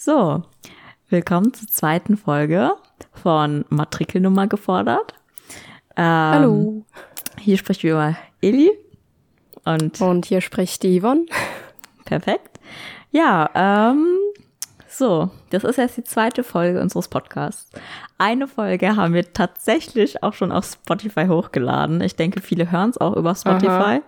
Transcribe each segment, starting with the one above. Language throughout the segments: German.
So, willkommen zur zweiten Folge von Matrikelnummer gefordert. Ähm, Hallo. Hier spricht wie immer Eli. Und Und hier spricht die Yvonne. perfekt. Ja, ähm, so, das ist jetzt die zweite Folge unseres Podcasts. Eine Folge haben wir tatsächlich auch schon auf Spotify hochgeladen. Ich denke, viele hören es auch über Spotify.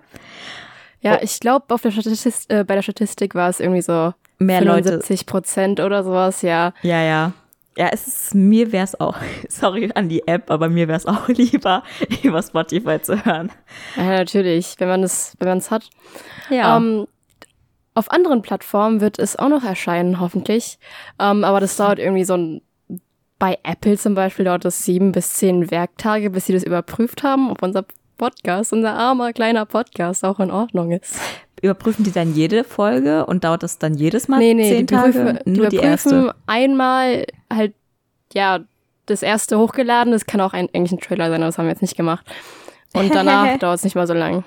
Ja, ich glaube, auf der Statistik, äh, bei der Statistik war es irgendwie so Mehr Leute 75 Prozent oder sowas, ja. Ja, ja. Ja, es ist, mir wäre es auch, sorry an die App, aber mir wäre es auch lieber, über Spotify zu hören. Ja, natürlich, wenn man es, wenn man es hat. Ja. Ähm, auf anderen Plattformen wird es auch noch erscheinen, hoffentlich. Ähm, aber das dauert irgendwie so ein, bei Apple zum Beispiel dauert es sieben bis zehn Werktage, bis sie das überprüft haben, ob unser Podcast, unser armer kleiner Podcast auch in Ordnung ist. Überprüfen die dann jede Folge und dauert das dann jedes Mal Nee, nee, zehn die, Tage? prüfen, die Nur die überprüfen erste. einmal halt, ja, das erste hochgeladen. Das kann auch ein, eigentlich ein Trailer sein, aber das haben wir jetzt nicht gemacht. Und danach dauert es nicht mal so lang.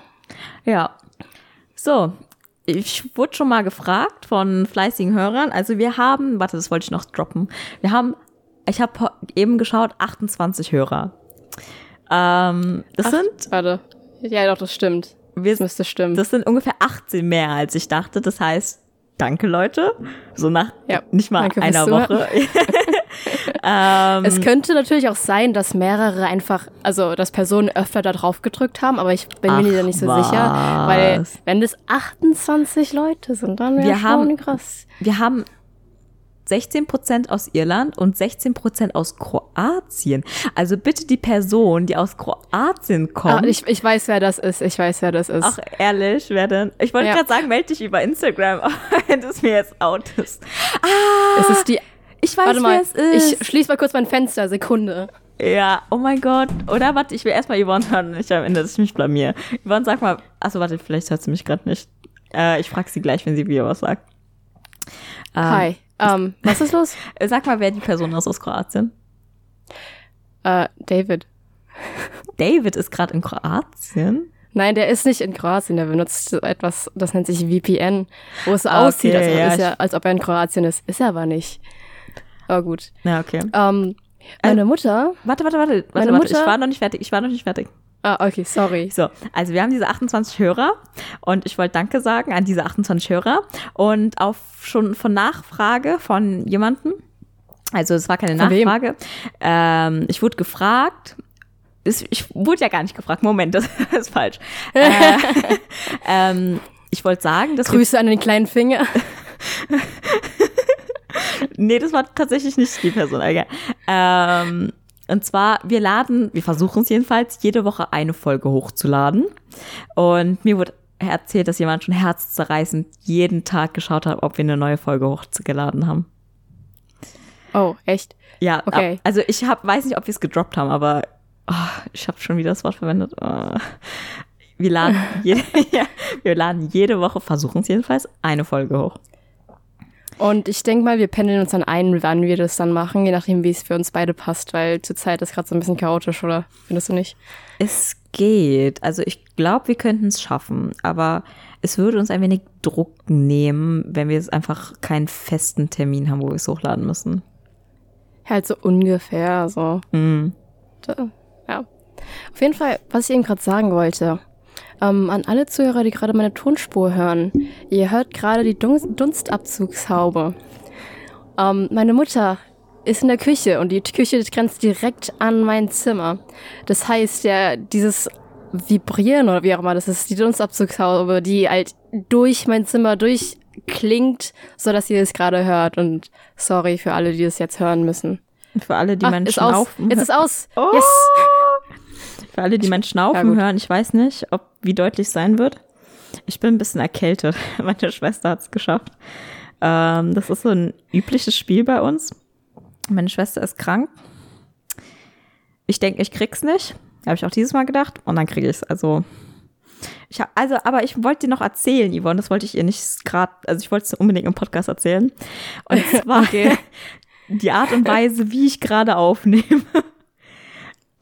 Ja. So, ich wurde schon mal gefragt von fleißigen Hörern. Also wir haben, warte, das wollte ich noch droppen. Wir haben, ich habe eben geschaut, 28 Hörer. Ähm, das sind, Warte. Ja, doch, das stimmt. wir, Das müsste stimmen. das sind ungefähr 18 mehr, als ich dachte. Das heißt, danke Leute. So nach Ja, nicht mal einer. Woche. ähm, es könnte natürlich auch sein, dass mehrere einfach, also dass Personen öfter da drauf gedrückt haben, aber ich bin Ach, mir da nicht so sicher. Weil was. wenn das 28 Leute sind, dann wäre schon haben- krass. wir haben 16% aus Irland und 16% aus Kroatien. Also bitte die Person, die aus Kroatien kommt. Ah, ich, ich weiß, wer das ist. Ich weiß, wer das ist. Ach, ehrlich, wer denn? Ich wollte Ja. gerade sagen, melde dich über Instagram, aber wenn du es mir jetzt outest. Ah, es ist die. ich weiß, Warte wer mal, es ist. ich schließe mal kurz mein Fenster. Sekunde. ja, oh mein Gott. Oder warte, ich will erstmal Yvonne hören, nicht am Ende, dass ich mich blamier. Yvonne, sag mal, achso, warte, vielleicht hört sie mich gerade nicht. Äh, ich frage sie gleich, wenn sie wieder was sagt. Ähm, Hi. Ähm, was ist los? Sag mal, wer die Person ist aus Kroatien. Äh, David. David ist gerade in Kroatien. Nein, der ist nicht in Kroatien. Der benutzt so etwas, das nennt sich VPN, wo es Ah, aussieht, okay, als, ja, er, als ob er in Kroatien ist. Ist er aber nicht. Aber gut. Ja, okay. Ähm, meine Mutter. Warte, warte, warte, warte, Meine warte. Ich Mutter- war noch nicht fertig. Ich war noch nicht fertig. Ah, okay, sorry. So, also wir haben diese 28 Hörer und ich wollte Danke sagen an diese 28 Hörer und auf schon von Nachfrage von jemandem, also es war keine Von? Nachfrage, ähm, ich wurde gefragt, ich wurde ja gar nicht gefragt, Moment, das ist falsch. Äh, ähm, ich wollte sagen, dass Grüße an den kleinen Finger. nee, das war tatsächlich nicht die Person, egal. Ähm, und zwar, wir laden, wir versuchen es jedenfalls, jede Woche eine Folge hochzuladen. Und mir wurde erzählt, dass jemand schon herzzerreißend jeden Tag geschaut hat, ob wir eine neue Folge hochgeladen haben. Oh, echt? Ja, Okay. ab- also ich hab, weiß nicht, ob wir es gedroppt haben, aber oh, ich habe schon wieder das Wort verwendet. Oh. Wir laden, jede, ja, wir laden jede Woche, versuchen es jedenfalls, eine Folge hoch. Und ich denke mal, wir pendeln uns dann ein, wann wir das dann machen, je nachdem, wie es für uns beide passt, weil zurzeit ist gerade so ein bisschen chaotisch, oder? Findest du nicht? Es geht. Also ich glaube, wir könnten es schaffen, aber es würde uns ein wenig Druck nehmen, wenn wir jetzt einfach keinen festen Termin haben, wo wir es hochladen müssen. Halt so ungefähr, so. Da, ja. Auf jeden Fall, was ich eben gerade sagen wollte, ähm, an alle Zuhörer, die gerade meine Tonspur hören, ihr hört gerade die Dun Dunstabzugshaube. Ähm, meine Mutter ist in der Küche und die Küche grenzt direkt an mein Zimmer. Das heißt, ja, dieses Vibrieren oder wie auch immer, das ist die Dunstabzugshaube, die halt durch mein Zimmer durchklingt, so dass ihr es gerade hört. Und sorry für alle, die es jetzt hören müssen. Für alle, die Ah, meinen ist aus. Schnaufen. Jetzt ist aus. Oh! Yes. Für alle, die meinen Ja, Schnaufen hören, ich weiß nicht, ob wie deutlich sein wird. Ich bin ein bisschen erkältet. Meine Schwester hat es geschafft. Ähm, das ist so ein übliches Spiel bei uns. Meine Schwester ist krank. Ich denke, ich krieg's nicht. Habe ich auch dieses Mal gedacht. Und dann kriege ich's. Also, ich hab, also, aber ich wollte dir noch erzählen, Yvonne. Das wollte ich ihr nicht gerade, also ich wollte es unbedingt im Podcast erzählen. Und zwar Okay. die Art und Weise, wie ich gerade aufnehme.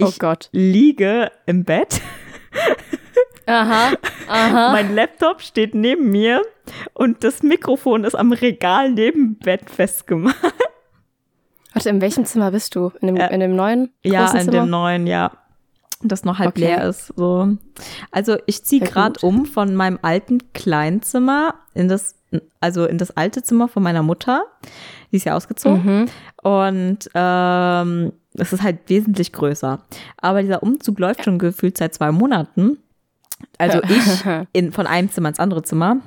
Oh Ich Gott. liege im Bett Aha, Aha. Mein Laptop steht neben mir und das Mikrofon ist am Regal neben Bett festgemacht. Warte, in welchem Zimmer bist du? In dem, Äh, in dem neuen? Ja, in Zimmer? dem neuen, ja. Das noch halb Okay. leer ist. So. Also ich ziehe gerade um von meinem alten Kleinzimmer in das, also in das alte Zimmer von meiner Mutter. Die ist ja ausgezogen. Mhm. Und ähm, es ist halt wesentlich größer. Aber dieser Umzug läuft schon gefühlt seit zwei Monaten. Also ich in, von einem Zimmer ins andere Zimmer.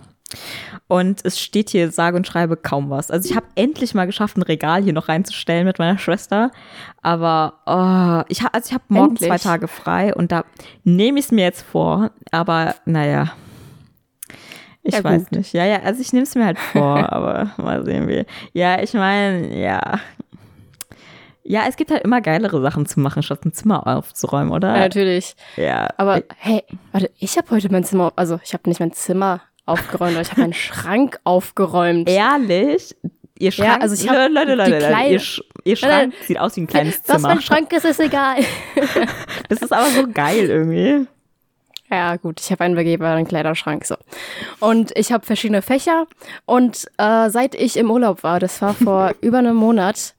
Und es steht hier sage und schreibe kaum was. Also ich habe endlich mal geschafft, ein Regal hier noch reinzustellen mit meiner Schwester. Aber oh, ich habe also ich habe morgen Endlich. zwei Tage frei und da nehme ich es mir jetzt vor. Aber naja. Ich Ja, weiß gut. nicht. Ja, ja, also ich nehme es mir halt vor, aber mal sehen wir. Ja, ich meine, ja. Ja, es gibt halt immer geilere Sachen zu machen, statt ein Zimmer aufzuräumen, Ja, oder? natürlich. Ja. Aber hey, warte, ich habe heute mein Zimmer, also ich habe nicht mein Zimmer aufgeräumt, aber ich habe meinen Schrank aufgeräumt. Ehrlich? Ihr Schrank, also ich Leute, Leute, die Leute, Leute, ihr, Sch ihr Schrank sieht aus wie ein kleines Was Zimmer. mein Schrank ist, ist egal. Das ist aber so geil irgendwie. Ja, gut, ich habe einen begehbaren Kleiderschrank. So. Und ich habe verschiedene Fächer. Und äh, seit ich im Urlaub war, das war vor über einem Monat,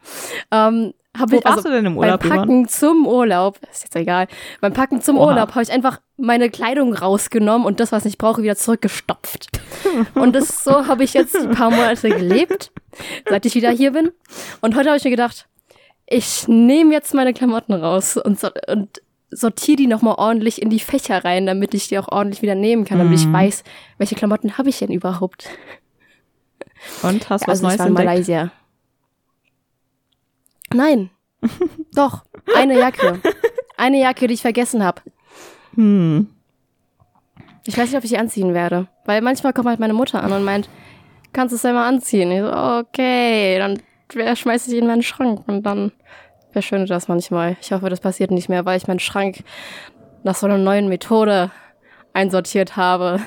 ähm, habe Wo ich warst also du denn im Urlaub, beim? Packen zum Urlaub, ist jetzt egal, beim Packen zum Oha. Urlaub habe ich einfach meine Kleidung rausgenommen und das, was ich brauche, wieder zurückgestopft. und das so habe ich jetzt ein paar Monate gelebt, seit ich wieder hier bin. Und heute habe ich mir gedacht, ich nehme jetzt meine Klamotten raus und, so, und sortiere die nochmal ordentlich in die Fächer rein, damit ich die auch ordentlich wieder nehmen kann, damit ich weiß, welche Klamotten habe ich denn überhaupt. Und hast du was also ich Neues in entdeckt? Malaysia. Nein. Doch, eine Jacke. Eine Jacke, die ich vergessen habe. Hm. Ich weiß nicht, ob ich sie anziehen werde. Weil manchmal kommt halt meine Mutter an und meint, kannst du es einmal anziehen? Ich so, okay, dann schmeiße ich in meinen Schrank und dann verschwindet das manchmal. Ich hoffe, das passiert nicht mehr, weil ich meinen Schrank nach so einer neuen Methode einsortiert habe.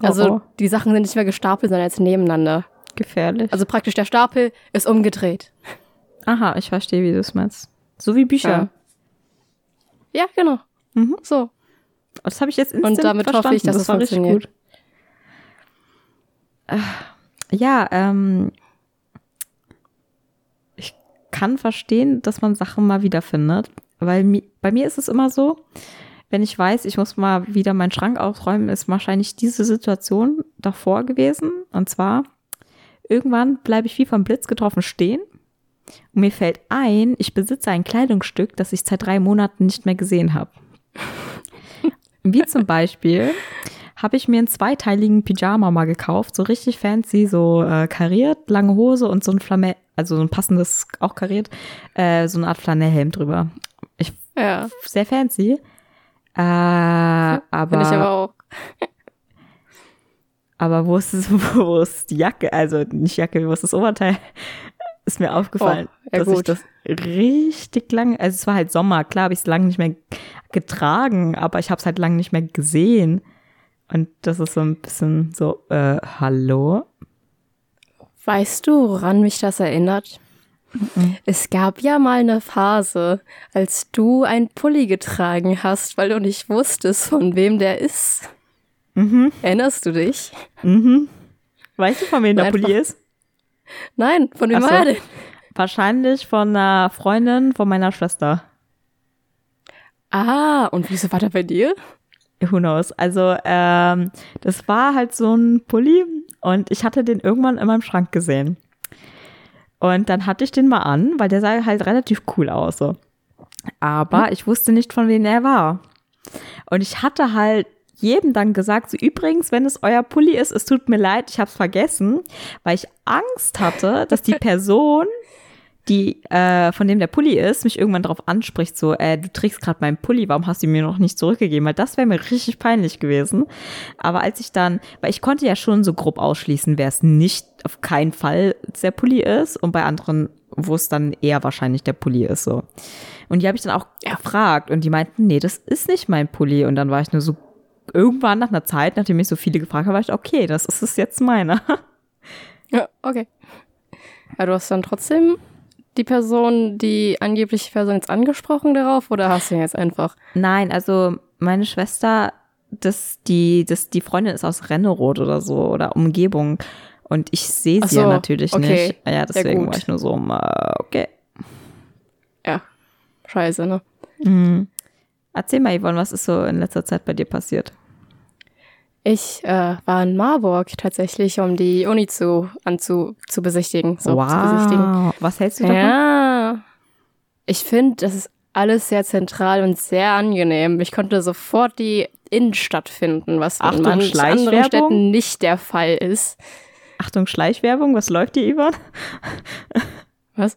Also oh. die Sachen sind nicht mehr gestapelt, sondern jetzt nebeneinander. Gefährlich. Also praktisch der Stapel ist umgedreht. Aha, ich verstehe, wie du es meinst. So wie Bücher. Ja. Ja, genau. Mhm. So. Das habe ich jetzt instant Und damit hoffe verstanden. ich, dass das es war richtig gut. Äh, Ja, ähm, ich kann verstehen, dass man Sachen mal wiederfindet, weil mi bei mir ist es immer so, wenn ich weiß, ich muss mal wieder meinen Schrank aufräumen, ist wahrscheinlich diese Situation davor gewesen. Und zwar, irgendwann bleibe ich wie vom Blitz getroffen stehen und mir fällt ein, ich besitze ein Kleidungsstück, das ich seit drei Monaten nicht mehr gesehen habe. Wie zum Beispiel habe ich mir einen zweiteiligen Pyjama mal gekauft, so richtig fancy, so äh, kariert, lange Hose und so ein Flamel, also so ein passendes, auch kariert, äh, so eine Art Flanellhelm drüber. Ich, Ja, sehr fancy. Äh, aber, bin ich aber auch. aber wo ist, es, wo ist die Jacke? Also nicht Jacke, wo ist das Oberteil? Ist mir aufgefallen, Oh, ja dass ich gut. das richtig lang, also es war halt Sommer, klar habe ich es lange nicht mehr getragen, aber ich habe es halt lange nicht mehr gesehen. Und das ist so ein bisschen so, äh, hallo? Weißt du, woran mich das erinnert? Es gab ja mal eine Phase, als du ein Pulli getragen hast, weil du nicht wusstest, von wem der ist. Mhm, Erinnerst du dich? mhm. Weißt du, von wem der Pulli ist? Nein, von wem so. war er denn? Wahrscheinlich von einer Freundin von meiner Schwester. Ah, und wieso war der bei dir? Who knows? Also, ähm, das war halt so ein Pulli und ich hatte den irgendwann in meinem Schrank gesehen. Und dann hatte ich den mal an, weil der sah halt relativ cool aus. So. Aber ich wusste nicht, von wem er war. Und ich hatte halt jedem dann gesagt, so übrigens, wenn es euer Pulli ist, es tut mir leid, ich habe es vergessen, weil ich Angst hatte, dass die Person, die äh, von dem der Pulli ist, mich irgendwann darauf anspricht, so, äh, du trägst gerade meinen Pulli, warum hast du ihn mir noch nicht zurückgegeben? Weil das wäre mir richtig peinlich gewesen. Aber als ich dann, weil ich konnte ja schon so grob ausschließen, wer es nicht auf keinen Fall der Pulli ist und bei anderen, wo es dann eher wahrscheinlich der Pulli ist, so. Und die habe ich dann auch gefragt und die meinten, nee, das ist nicht mein Pulli. Und dann war ich nur so, irgendwann nach einer Zeit, nachdem mich so viele gefragt haben, war ich, okay, das ist es jetzt meiner. Ja, okay. Aber du hast dann trotzdem die Person, die angebliche Person jetzt angesprochen darauf oder hast du ihn jetzt einfach? Nein, also meine Schwester dass die, dass die Freundin ist aus Renneroth oder so oder Umgebung. Und ich sehe sie so, ja natürlich okay. nicht. Ja, deswegen gut. war ich nur so, äh, okay. Ja, scheiße, ne? Mhm. Erzähl mal, Yvonne, was ist so in letzter Zeit bei dir passiert? Ich äh, war in Marburg tatsächlich, um die Uni zu, anzu, zu besichtigen. So, Zu besichtigen. Was hältst du davon? Ja. Ich finde, das ist alles sehr zentral und sehr angenehm. Ich konnte sofort die Innenstadt finden, was in Achtung, manchen anderen? Städten nicht der Fall ist. Achtung, Schleichwerbung, was läuft hier, Yvonne? Was?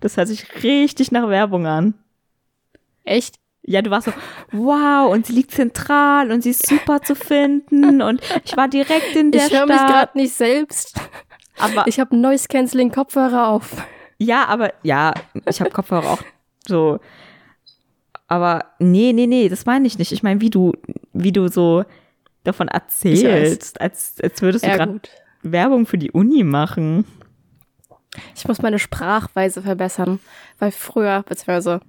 Das hört sich richtig nach Werbung an. Echt? Ja, du warst so, wow, und sie liegt zentral und sie ist super zu finden und ich war direkt in der ich höre mich Stadt. gerade nicht selbst. Aber Ich habe Noise Canceling Kopfhörer auf. ja, aber ja, ich habe Kopfhörer auch so. Aber nee, nee, nee, das meine ich nicht. Ich meine, wie du, wie du so davon erzählst, als, als würdest du Ja, gerade. Werbung für die Uni machen. Ich muss meine Sprachweise verbessern, weil früher, beziehungsweise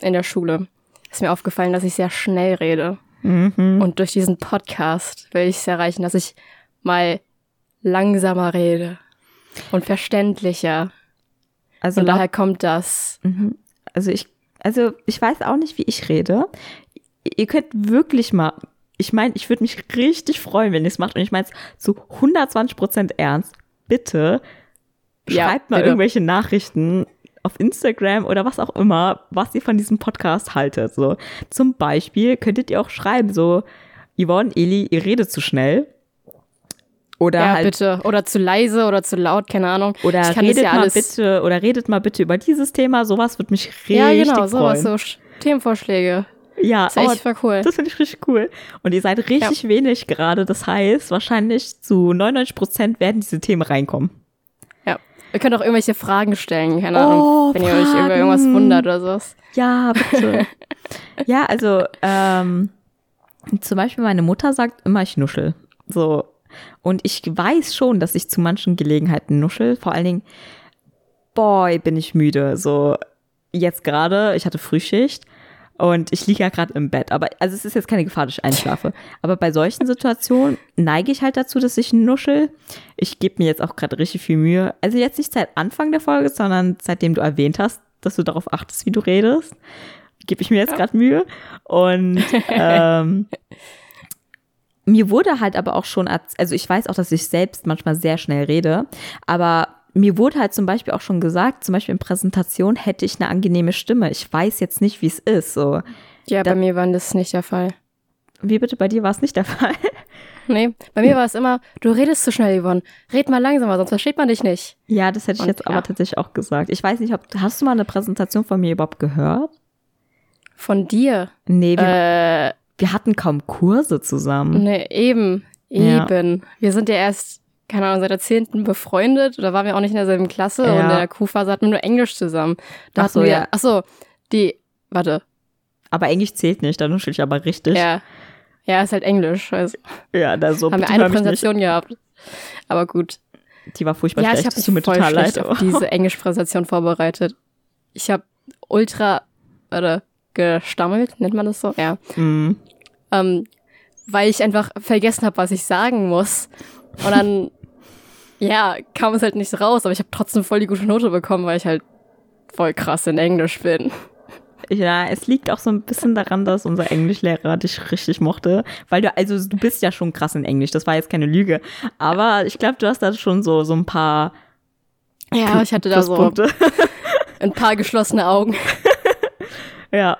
in der Schule, ist mir aufgefallen, dass ich sehr schnell rede. Mhm. Und durch diesen Podcast will ich es erreichen, dass ich mal langsamer rede und verständlicher. Also, Und daher kommt das. Mhm. Also ich, also ich weiß auch nicht, wie ich rede. Ihr könnt wirklich mal, ich meine, ich würde mich richtig freuen, wenn ihr es macht. Und ich meine es zu 120 Prozent ernst. Bitte Ja, schreibt mal bitte. irgendwelche Nachrichten auf Instagram oder was auch immer, was ihr von diesem Podcast haltet. So zum Beispiel könntet ihr auch schreiben, so Yvonne, Eli, ihr redet zu schnell. Oder ja, halt bitte. Oder zu leise oder zu laut, keine Ahnung. oder ich kann redet ja mal alles. bitte oder redet mal bitte über dieses Thema. Sowas wird mich richtig ja, genau, sowas, freuen. so Sch- Themenvorschläge. Ja, Das ist echt oh, cool. das finde ich richtig cool. Und ihr seid richtig wenig gerade. Das heißt, wahrscheinlich zu 99 Prozent werden diese Themen reinkommen. Ihr könnt auch irgendwelche Fragen stellen, keine Ahnung, Oh, wenn ihr euch über Fragen. irgendwas wundert oder sowas. Ja, bitte. ja, also ähm, zum Beispiel meine Mutter sagt immer, ich nuschel. So. Und ich weiß schon, dass ich zu manchen Gelegenheiten nuschel. Vor allen Dingen, boy, bin ich müde. So, jetzt gerade, ich hatte Frühschicht und ich liege ja gerade im Bett. Aber, also es ist jetzt keine Gefahr, dass ich einschlafe. Aber bei solchen Situationen neige ich halt dazu, dass ich nuschel. Ich gebe mir jetzt auch gerade richtig viel Mühe. Also jetzt nicht seit Anfang der Folge, sondern seitdem du erwähnt hast, dass du darauf achtest, wie du redest, gebe ich mir jetzt gerade Mühe. Und ähm, mir wurde halt aber auch schon, also ich weiß auch, dass ich selbst manchmal sehr schnell rede, aber mir wurde halt zum Beispiel auch schon gesagt, zum Beispiel in Präsentation hätte ich eine angenehme Stimme. Ich weiß jetzt nicht, wie es ist. So, Ja, Da- bei mir war das nicht der Fall. wie bitte bei dir war es nicht der Fall? Nee, bei mir war es immer, du redest zu schnell, Yvonne. Red mal langsamer, sonst versteht man dich nicht. Ja, das hätte ich Und jetzt ja. aber tatsächlich auch gesagt. Ich weiß nicht, ob hast du mal eine Präsentation von mir überhaupt gehört? Von dir. Nee, wir, Äh, wir hatten kaum Kurse zusammen. nee, eben. Ja. Eben. Wir sind ja erst, keine Ahnung, seit der 10. befreundet. Da waren wir auch nicht in derselben Klasse. Ja. Und in der Q-Phase hatten wir nur Englisch zusammen. Da Ach so, wir, ja. ach so, die, warte. Aber Englisch zählt nicht, da nuschel ich aber richtig. Ja. Ja, ist halt Englisch. Also, ja da so, haben wir eine. Präsentation gehabt. Aber gut. Die war furchtbar ja, ich schlecht. habe Das tut mir mich voll total leid. auf diese Englischpräsentation vorbereitet. Ich habe ultra, warte, gestammelt, nennt man das so? Ja. Mm. Ähm, weil ich einfach vergessen habe, was ich sagen muss. Und dann, ja, kam es halt nicht raus, aber ich habe trotzdem voll die gute Note bekommen, weil ich halt voll krass in Englisch bin. Ja, es liegt auch so ein bisschen daran, dass unser Englischlehrer dich richtig mochte, weil du, also du bist ja schon krass in Englisch, das war jetzt keine Lüge, aber ich glaube, du hast da schon so, so ein paar Ja, ich hatte da so ein paar geschlossene Augen. ja.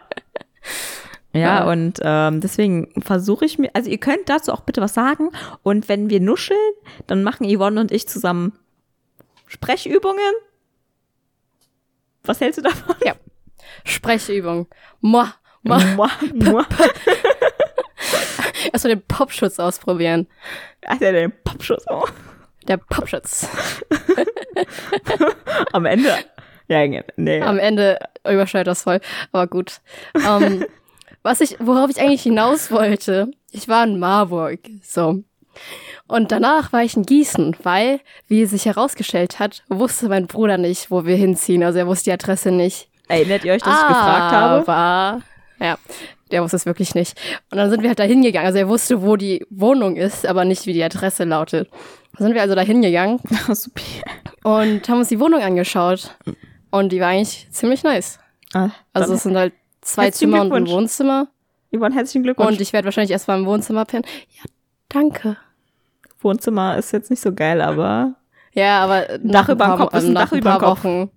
Ja, Ja. und ähm, deswegen versuche ich mir, also ihr könnt dazu auch bitte was sagen und wenn wir nuscheln, dann machen Yvonne und ich zusammen Sprechübungen. Was hältst du davon? Ja. Sprechübung. Moa, moa. Mua, mua. Erstmal den Popschutz ausprobieren. Ach, der, der Popschuss. Oh. Der Popschutz. Am Ende. Ja, nee. Am Ende übersteuert das voll. Aber gut. Ähm, was ich, worauf ich eigentlich hinaus wollte, ich war in Marburg. So. Und danach war ich in Gießen, weil, wie sich herausgestellt hat, wusste mein Bruder nicht, wo wir hinziehen. Also er wusste die Adresse nicht. Erinnert ihr euch, dass ich gefragt habe? Aber, ja. der wusste es wirklich nicht. Und dann sind wir halt da hingegangen. Also er wusste, wo die Wohnung ist, aber nicht, wie die Adresse lautet. Dann sind wir also da hingegangen und haben uns die Wohnung angeschaut. Und die war eigentlich ziemlich nice. Ah, Also es sind halt zwei Zimmer und ein. Wohnzimmer. Yvonne, herzlichen Glückwunsch. Und ich werde wahrscheinlich erstmal im Wohnzimmer pennen. Ja, danke. Wohnzimmer ist jetzt nicht so geil, aber Ja, aber Dach überm Kopf ist ein Dach überm Kopf. Wochen.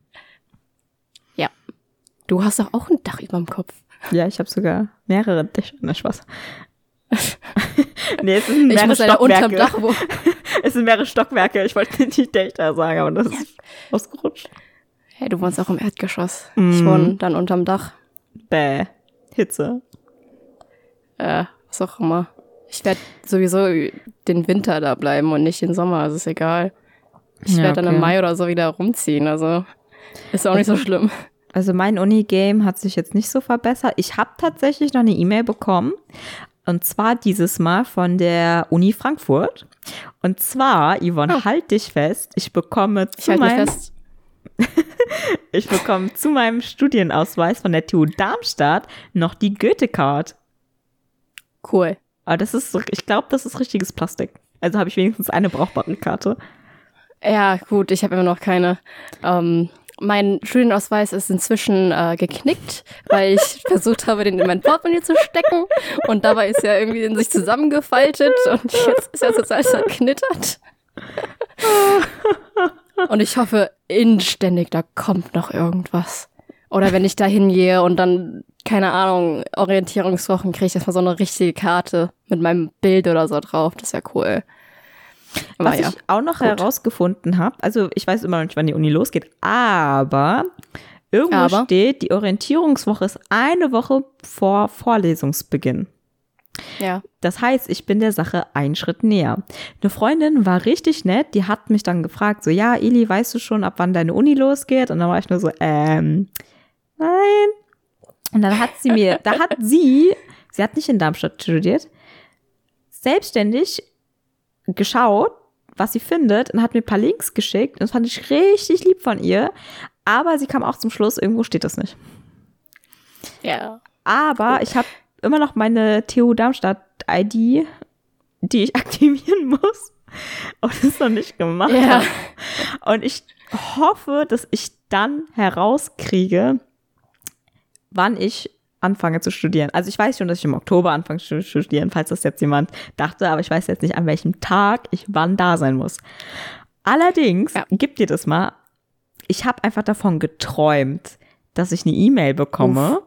Ja. Du hast doch auch ein Dach überm Kopf. ja, ich habe sogar mehrere Dächer. Na, Spaß. nee, es sind Ich mehrere muss leider unterm Stockwerke. Dach wohnen. Es sind mehrere Stockwerke. Ich wollte nicht Dächer sagen, aber das ist ausgerutscht. Hey, du wohnst auch im Erdgeschoss. Mm. Ich wohne dann unterm Dach. Bäh. Hitze. Äh, was auch immer. Ich werde sowieso den Winter da bleiben und nicht den Sommer, also ist egal. Ich Ja, werde dann okay. im Mai oder so wieder rumziehen, also ist auch nicht so schlimm. Also mein Uni-Game hat sich jetzt nicht so verbessert. Ich habe tatsächlich noch eine E-Mail bekommen. Und zwar dieses Mal von der Uni Frankfurt. Und zwar, Yvonne, halt dich fest, ich bekomme Ich zu halte mich meinem, fest. ich bekomme zu meinem Studienausweis von der TU Darmstadt noch die Goethe-Card. Cool. Aber das ist, so- ich glaube, das ist richtiges Plastik. Also habe ich wenigstens eine brauchbare Karte. Ja, gut, ich habe immer noch keine. Ähm, mein Studienausweis ist inzwischen äh, geknickt, weil ich versucht habe, den in mein Portemonnaie zu stecken. Und dabei ist er irgendwie in sich zusammengefaltet und jetzt ist er total zerknittert. Und ich hoffe inständig, da kommt noch irgendwas. Oder wenn ich da hingehe und dann, keine Ahnung, Orientierungswochen kriege ich erstmal so eine richtige Karte mit meinem Bild oder so drauf. Das wäre cool. Aber Was ja. ich auch noch herausgefunden habe, also ich weiß immer noch nicht, wann die Uni losgeht, aber irgendwo Aber? steht, die Orientierungswoche ist eine Woche vor Vorlesungsbeginn. Ja. Das heißt, ich bin der Sache einen Schritt näher. Eine Freundin war richtig nett, die hat mich dann gefragt, so, ja, Eli, weißt du schon, ab wann deine Uni losgeht? Und dann war ich nur so, ähm, nein. Und dann hat sie mir, da hat sie, sie hat nicht in Darmstadt studiert, selbstständig geschaut, was sie findet und hat mir ein paar Links geschickt. Und das fand ich richtig lieb von ihr. Aber sie kam auch zum Schluss, irgendwo steht das nicht. Ja. Aber ich habe immer noch meine TU Darmstadt-ID, die ich aktivieren muss. Und das noch nicht gemacht Ja. habe. Und ich hoffe, dass ich dann herauskriege, wann ich anfange zu studieren. Also ich weiß schon, dass ich im Oktober anfange zu studieren, falls das jetzt jemand dachte, aber ich weiß jetzt nicht, an welchem Tag ich wann da sein muss. Allerdings, Ja. gib dir das mal, ich habe einfach davon geträumt, dass ich eine E-Mail bekomme,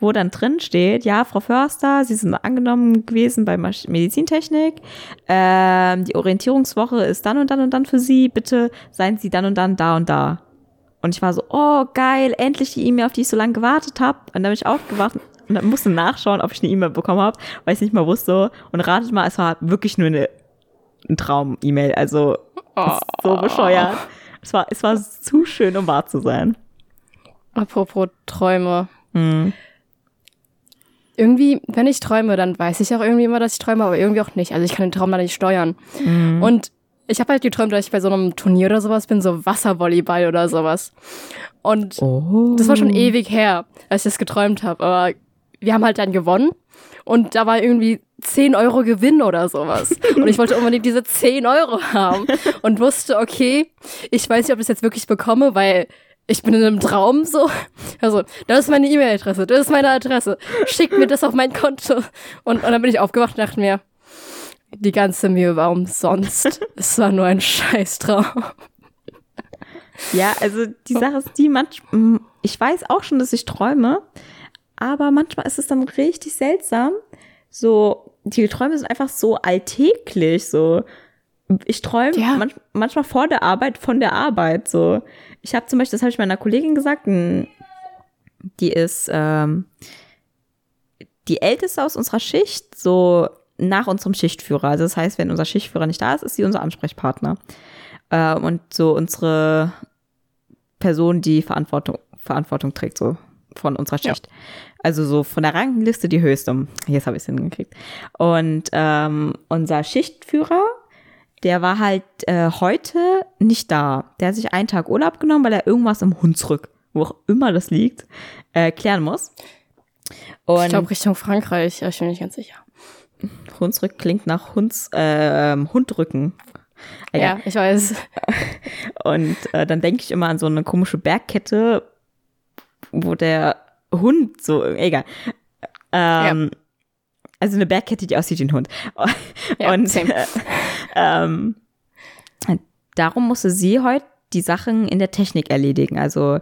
wo dann drin steht, ja, Frau Förster, Sie sind angenommen gewesen bei Medizintechnik. Ähm, die Orientierungswoche ist dann und dann und dann für Sie. Bitte seien Sie dann und dann da und da. Und ich war so, oh geil, endlich die E-Mail, auf die ich so lange gewartet habe. Und dann bin ich aufgewacht und dann musste nachschauen, ob ich eine E-Mail bekommen habe, weil ich nicht mal wusste. Und ratet mal, es war wirklich nur eine, ein Traum-E-Mail. Also ist so bescheuert. Es war, es war zu schön, um wahr zu sein. Apropos Träume. Hm. Irgendwie, wenn ich träume, dann weiß ich auch irgendwie immer, dass ich träume, aber irgendwie auch nicht. Also ich kann den Traum da nicht steuern. Und ich habe halt geträumt, dass ich bei so einem Turnier oder sowas bin, so Wasservolleyball oder sowas. Und Oh. das war schon ewig her, als ich das geträumt habe. Aber wir haben halt dann gewonnen und da war irgendwie 10 Euro Gewinn oder sowas. Und ich wollte unbedingt diese 10 Euro haben und wusste, okay, ich weiß nicht, ob ich das jetzt wirklich bekomme, weil ich bin in einem Traum so. Also, das ist meine E-Mail-Adresse, das ist meine Adresse. Schickt mir das auf mein Konto. Und, und dann bin ich aufgewacht und dachte mir, die ganze Mühe war umsonst. es war nur ein Scheißtraum. Ja, also die Sache ist die, manch, mm, ich weiß auch schon, dass ich träume, aber manchmal ist es dann richtig seltsam. So, die Träume sind einfach so alltäglich, so. Ich träume Ja. manch, manchmal vor der Arbeit von der Arbeit, so. Ich habe zum Beispiel, das habe ich meiner Kollegin gesagt, die ist ähm, die älteste aus unserer Schicht, so nach unserem Schichtführer. Also das heißt, wenn unser Schichtführer nicht da ist, ist sie unser Ansprechpartner. Äh, und so unsere Person, die Verantwortung, Verantwortung trägt, so von unserer Ja. Schicht. Also so von der Rangliste die höchste. Jetzt habe ich es hingekriegt. Und ähm, unser Schichtführer, der war halt äh, heute nicht da. Der hat sich einen Tag Urlaub genommen, weil er irgendwas im Hunsrück, wo auch immer das liegt, äh, klären muss. Und ich glaube Richtung Frankreich, ich bin nicht ganz sicher. Hunsrück klingt nach Hunds, äh, Hundrücken. Ah, ja, ich weiß. Und äh, dann denke ich immer an so eine komische Bergkette, wo der Hund so, egal. Ähm, ja. Also eine Bergkette, die aussieht wie ein Hund. Ja, und äh, ähm, darum musste sie heute die Sachen in der Technik erledigen. Also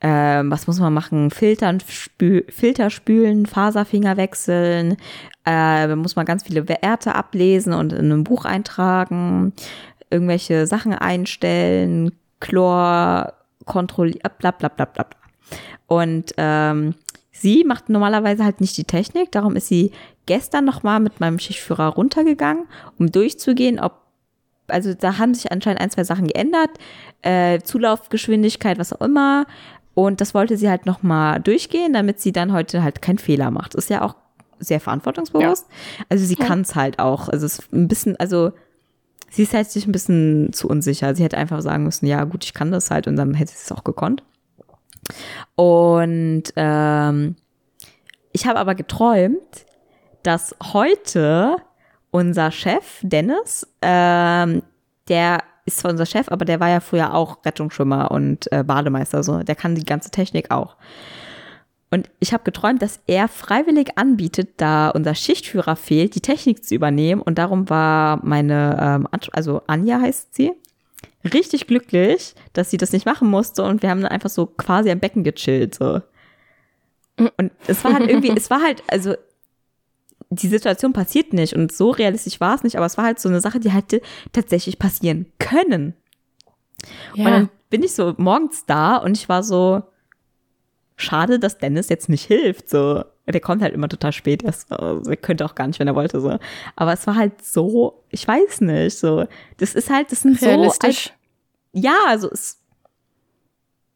ähm, was muss man machen? Filtern, spül, Filter spülen, Faserfinger wechseln, äh, muss man ganz viele Werte ablesen und in einem Buch eintragen, irgendwelche Sachen einstellen, Chlor kontrollieren, bla bla bla bla. Und ähm, sie macht normalerweise halt nicht die Technik, darum ist sie gestern nochmal mit meinem Schichtführer runtergegangen, um durchzugehen, ob also da haben sich anscheinend ein, zwei Sachen geändert, äh, Zulaufgeschwindigkeit, was auch immer. Und das wollte sie halt nochmal durchgehen, damit sie dann heute halt keinen Fehler macht. Ist ja auch sehr verantwortungsbewusst. Ja. Also sie ja. kann es halt auch. Also es ist ein bisschen, also sie ist halt sich ein bisschen zu unsicher. Sie hätte einfach sagen müssen, ja gut, ich kann das halt und dann hätte sie es auch gekonnt. Und ähm, ich habe aber geträumt, dass heute unser Chef, Dennis, ähm, der ist zwar unser Chef, aber der war ja früher auch Rettungsschwimmer und äh, Bademeister, so. Der kann die ganze Technik auch. Und ich habe geträumt, dass er freiwillig anbietet, da unser Schichtführer fehlt, die Technik zu übernehmen. Und darum war meine, ähm, also Anja heißt sie, richtig glücklich, dass sie das nicht machen musste. Und wir haben dann einfach so quasi am Becken gechillt. So. Und es war halt irgendwie, es war halt, also die Situation passiert nicht und so realistisch war es nicht, aber es war halt so eine Sache, die hätte tatsächlich passieren können. Ja. Und dann bin ich so morgens da und ich war so, schade, dass Dennis jetzt nicht hilft, so. Der kommt halt immer total spät erst. Also, er könnte auch gar nicht, wenn er wollte, so. Aber es war halt so, ich weiß nicht, so. Das ist halt, das sind so. Als, ja, also es,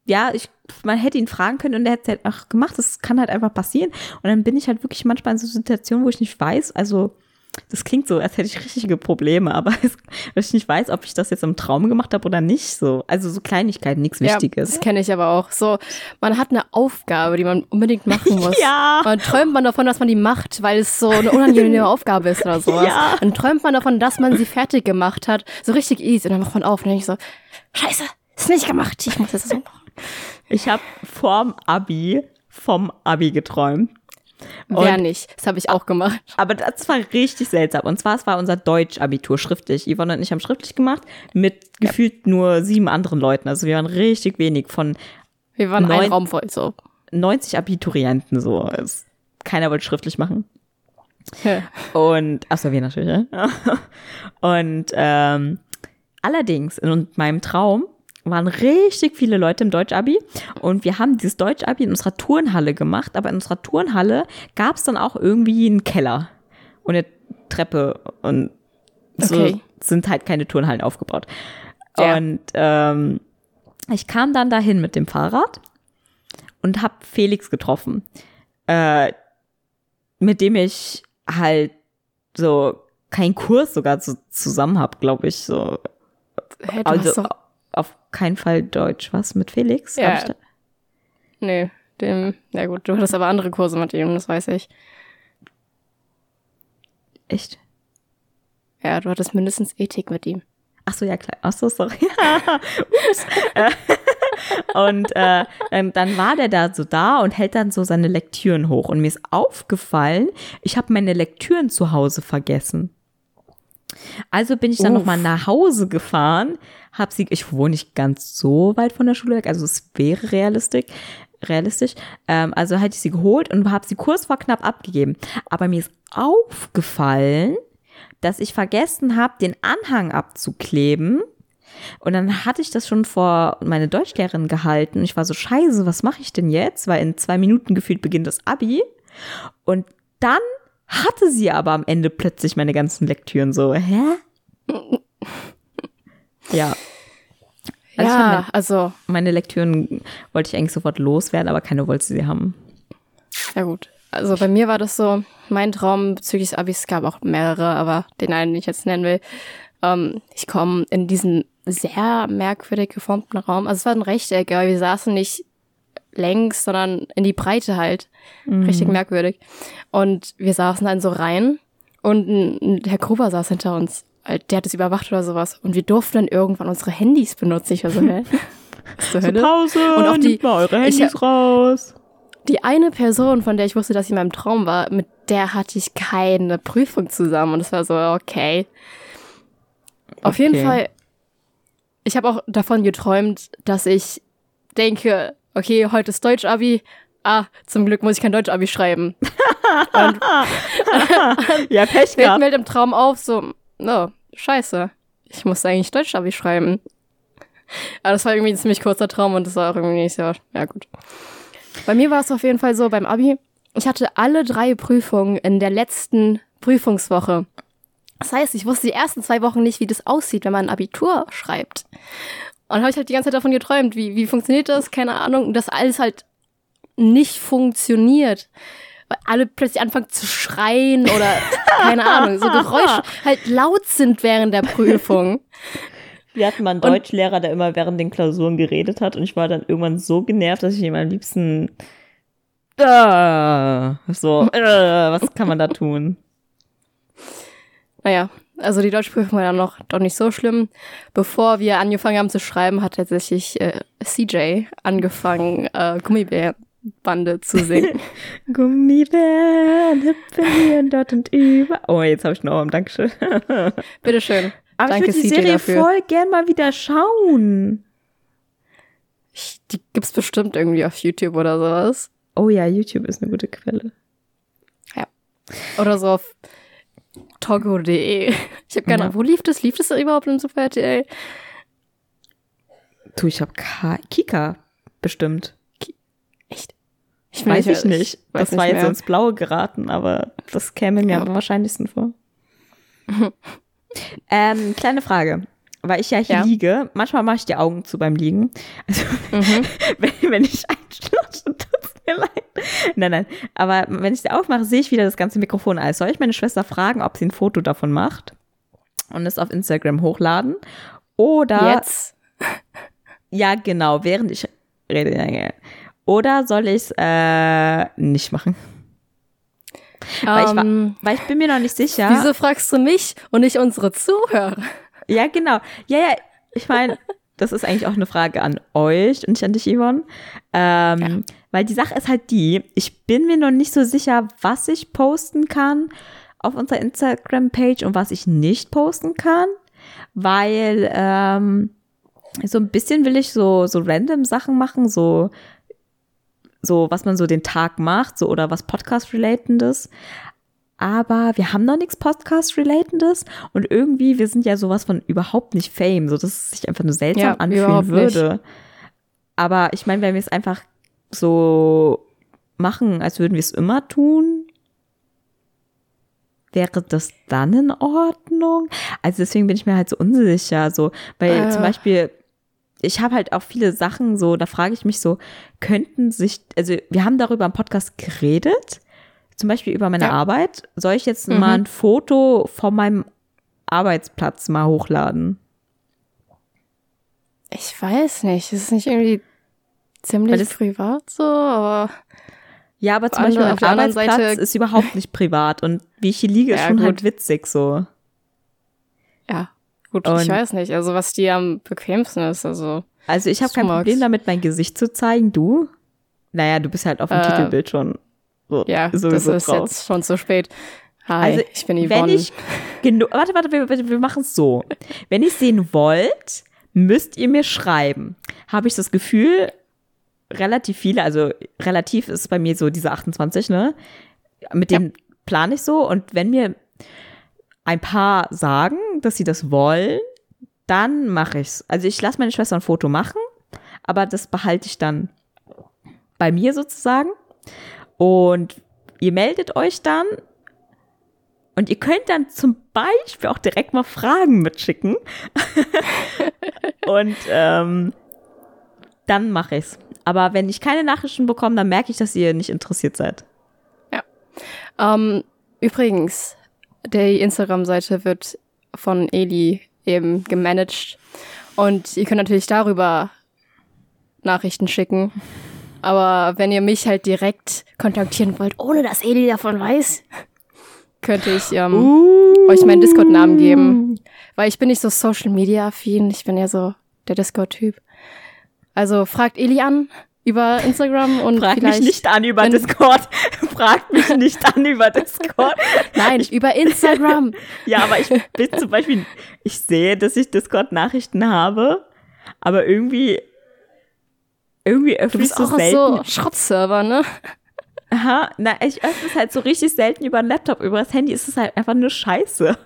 ja, ich, man hätte ihn fragen können und er hätte es halt auch gemacht. Das kann halt einfach passieren. Und dann bin ich halt wirklich manchmal in so Situationen, wo ich nicht weiß, also das klingt so, als hätte ich richtige Probleme, aber es, ich nicht weiß, ob ich das jetzt im Traum gemacht habe oder nicht. So, also so Kleinigkeiten, nichts ja, Wichtiges. Das kenne ich aber auch. So, man hat eine Aufgabe, die man unbedingt machen muss. ja. Man träumt man davon, dass man die macht, weil es so eine unangenehme Aufgabe ist oder sowas. Ja. Dann träumt man davon, dass man sie fertig gemacht hat, so richtig easy. Und dann macht man auf und dann denke ich so, Scheiße, ist nicht gemacht. Ich muss das so machen. Ich habe vorm Abi vom Abi geträumt. Wer nicht? Das habe ich auch gemacht. Aber das war richtig seltsam. Und zwar, es war unser Deutsch-Abitur schriftlich. Yvonne und ich haben schriftlich gemacht mit ja. gefühlt nur sieben anderen Leuten. Also wir waren richtig wenig von. Wir waren neun, ein Raum voll so. 90 Abiturienten so. Also keiner wollte schriftlich machen. Ja. Und, achso, wir natürlich. Ja. Und ähm, allerdings in meinem Traum waren richtig viele Leute im Deutsch-Abi und wir haben dieses Deutsch-Abi in unserer Turnhalle gemacht, aber in unserer Turnhalle gab es dann auch irgendwie einen Keller und eine Treppe und so okay. sind halt keine Turnhallen aufgebaut. Ja. Und ähm, ich kam dann dahin mit dem Fahrrad und habe Felix getroffen, äh, mit dem ich halt so keinen Kurs sogar so zusammen hab, glaube ich so. Hey, also, keinen Fall Deutsch. Was mit Felix? Ja. Nee, dem, na gut, du hattest aber andere Kurse mit ihm, das weiß ich. Echt? Ja, du hattest mindestens Ethik mit ihm. Ach so, ja klar. Ach so, sorry. Ups. Äh, und äh, dann war der da so da und hält dann so seine Lektüren hoch. Und mir ist aufgefallen, ich habe meine Lektüren zu Hause vergessen. Also bin ich dann nochmal nach Hause gefahren, hab sie, ich wohne nicht ganz so weit von der Schule weg, also es wäre realistisch, realistisch. Ähm, also hatte ich sie geholt und habe sie kurz vor knapp abgegeben. Aber mir ist aufgefallen, dass ich vergessen habe, den Anhang abzukleben. Und dann hatte ich das schon vor meine Deutschlehrerin gehalten. Ich war so, scheiße, was mache ich denn jetzt? Weil in zwei Minuten gefühlt beginnt das Abi. Und dann hatte sie aber am Ende plötzlich meine ganzen Lektüren so, hä? ja. Also ja, meine, also. Meine Lektüren wollte ich eigentlich sofort loswerden, aber keine wollte sie haben. Ja, gut. Also bei mir war das so, mein Traum bezüglich des Abis, es gab auch mehrere, aber den einen, den ich jetzt nennen will. Ähm, ich komme in diesen sehr merkwürdig geformten Raum. Also es war ein Rechteck, aber wir saßen nicht längs, sondern in die Breite halt. Mhm. Richtig merkwürdig. Und wir saßen dann so rein und ein, ein Herr Gruber saß hinter uns. Der hat es überwacht oder sowas. Und wir durften dann irgendwann unsere Handys benutzen. Ich war so, hä? Zur So, Hölle? Pause, Und auch die- mal eure ich Handys raus. Die eine Person, von der ich wusste, dass sie in meinem Traum war, mit der hatte ich keine Prüfung zusammen. Und es war so, okay. Auf jeden Okay. Fall, ich habe auch davon geträumt, dass ich denke, okay, heute ist Deutsch-Abi. Ah, zum Glück muss ich kein Deutsch-Abi schreiben. Und Ja, Pech fällt mir gehabt. halt im Traum auf, so, no, scheiße. Ich musste eigentlich Deutsch-Abi schreiben. Aber das war irgendwie ein ziemlich kurzer Traum und das war auch irgendwie nicht so, ja gut. Bei mir war es auf jeden Fall so beim Abi, ich hatte alle drei Prüfungen in der letzten Prüfungswoche. Das heißt, ich wusste die ersten zwei Wochen nicht, wie das aussieht, wenn man ein Abitur schreibt. Und habe ich halt die ganze Zeit davon geträumt, wie, wie funktioniert das? Keine Ahnung, dass alles halt nicht funktioniert. Weil alle plötzlich anfangen zu schreien oder keine Ahnung, so Geräusche halt laut sind während der Prüfung. Wir hatten mal einen Deutschlehrer, der immer während den Klausuren geredet hat und ich war dann irgendwann so genervt, dass ich ihm am liebsten Ah, so, äh, was kann man da tun? Naja, also die Deutschprüfung war dann noch doch nicht so schlimm. Bevor wir angefangen haben zu schreiben, hat tatsächlich äh, CJ angefangen, äh, Gummibärenbande zu singen. Gummibären hüpfen hier und dort und über. Oh, jetzt habe ich noch am Dankeschön. Bitteschön. Aber Danke, ich würde die CJ, Serie dafür. voll gern mal wieder schauen. Ich, die gibt's bestimmt irgendwie auf YouTube oder sowas. Oh ja, YouTube ist eine gute Quelle. Oder so auf togo.de. Ich habe keine Ja. Ahnung, wo lief das? Lief das überhaupt im Super RTL? Du, ich habe Kika bestimmt. Echt? Ich Weiß nicht ich nicht. weiß das war nicht jetzt mehr. ins Blaue geraten, aber das käme mir Ja. am wahrscheinlichsten vor. ähm, kleine Frage. Weil ich ja hier Ja. liege, manchmal mache ich die Augen zu beim Liegen. Also, Mhm. wenn, wenn ich einschlafe, mir leid. Nein, nein. Aber wenn ich sie aufmache, sehe ich wieder das ganze Mikrofon. Also soll ich meine Schwester fragen, ob sie ein Foto davon macht und es auf Instagram hochladen? Oder Jetzt? ja, genau, während ich rede. Oder soll ich es äh, nicht machen? Weil ich war- Ähm, Weil ich bin mir noch nicht sicher. Wieso fragst du mich und nicht unsere Zuhörer? Ja, genau. Ja, ja, ich meine, das ist eigentlich auch eine Frage an euch und nicht an dich, Yvonne. Ähm, Weil die Sache ist halt die, ich bin mir noch nicht so sicher, was ich posten kann auf unserer Instagram-Page und was ich nicht posten kann. Weil ähm, so ein bisschen will ich so, so random Sachen machen, so, so was man so den Tag macht, so oder was Podcast-Relatendes. Aber wir haben noch nichts Podcast-Relatendes und irgendwie, wir sind ja sowas von überhaupt nicht Fame, so dass es sich einfach nur seltsam Ja, anfühlen überhaupt nicht. würde. Aber ich meine, wenn wir es einfach so machen, als würden wir es immer tun, wäre das dann in Ordnung? Also deswegen bin ich mir halt so unsicher, so, weil Äh. zum Beispiel ich habe halt auch viele Sachen so, da frage ich mich so, könnten sich, also wir haben darüber im Podcast geredet, zum Beispiel über meine Ja. Arbeit. Soll ich jetzt Mhm. mal ein Foto von meinem Arbeitsplatz mal hochladen? Ich weiß nicht. Es ist nicht irgendwie ziemlich das- privat so, aber Ja, aber zum Beispiel mein Arbeitsplatz Seite- ist überhaupt nicht privat und wie ich hier liege, ist Ja, schon gut. halt witzig so. ja, gut, Und- ich weiß nicht. Also was dir am bequemsten ist, also Also ich habe kein magst. Problem damit, mein Gesicht zu zeigen. Du? Naja, du bist halt auf dem Äh, Titelbild schon ja, das ist drauf. jetzt schon zu spät. Hi, Also, ich bin Yvonne. Wenn ich warte, warte, wir, wir machen es so. Wenn ihr sehen wollt, müsst ihr mir schreiben. Habe ich das Gefühl, relativ viele, also relativ ist bei mir so diese 28, ne? Mit denen plane ich so und wenn mir ein paar sagen, dass sie das wollen, dann mache ich's. Also ich lasse meine Schwester ein Foto machen, aber das behalte ich dann bei mir sozusagen. Und ihr meldet euch dann und ihr könnt dann zum Beispiel auch direkt mal Fragen mitschicken. und ähm, dann mache ich's. Aber wenn ich keine Nachrichten bekomme, dann merke ich, dass ihr nicht interessiert seid. Ähm, übrigens, die Instagram-Seite wird von Eli eben gemanagt. Und ihr könnt natürlich darüber Nachrichten schicken. Aber wenn ihr mich halt direkt kontaktieren wollt, ohne dass Eli davon weiß, könnte ich ähm, Uh. euch meinen Discord-Namen geben. Weil ich bin nicht so Social Media affin, ich bin ja so der Discord-Typ. Also fragt Eli an über Instagram und Frag vielleicht. mich nicht an über Discord. Frag mich nicht an über Discord. Nein, über Instagram. Ja, aber ich bin zum Beispiel, ich sehe, dass ich Discord-Nachrichten habe, aber irgendwie, irgendwie Du öffne ich bist so auch selten. so Schrottserver, ne? Aha, na, ich öffne es halt so richtig selten über den Laptop. Über das Handy ist es halt einfach nur Scheiße.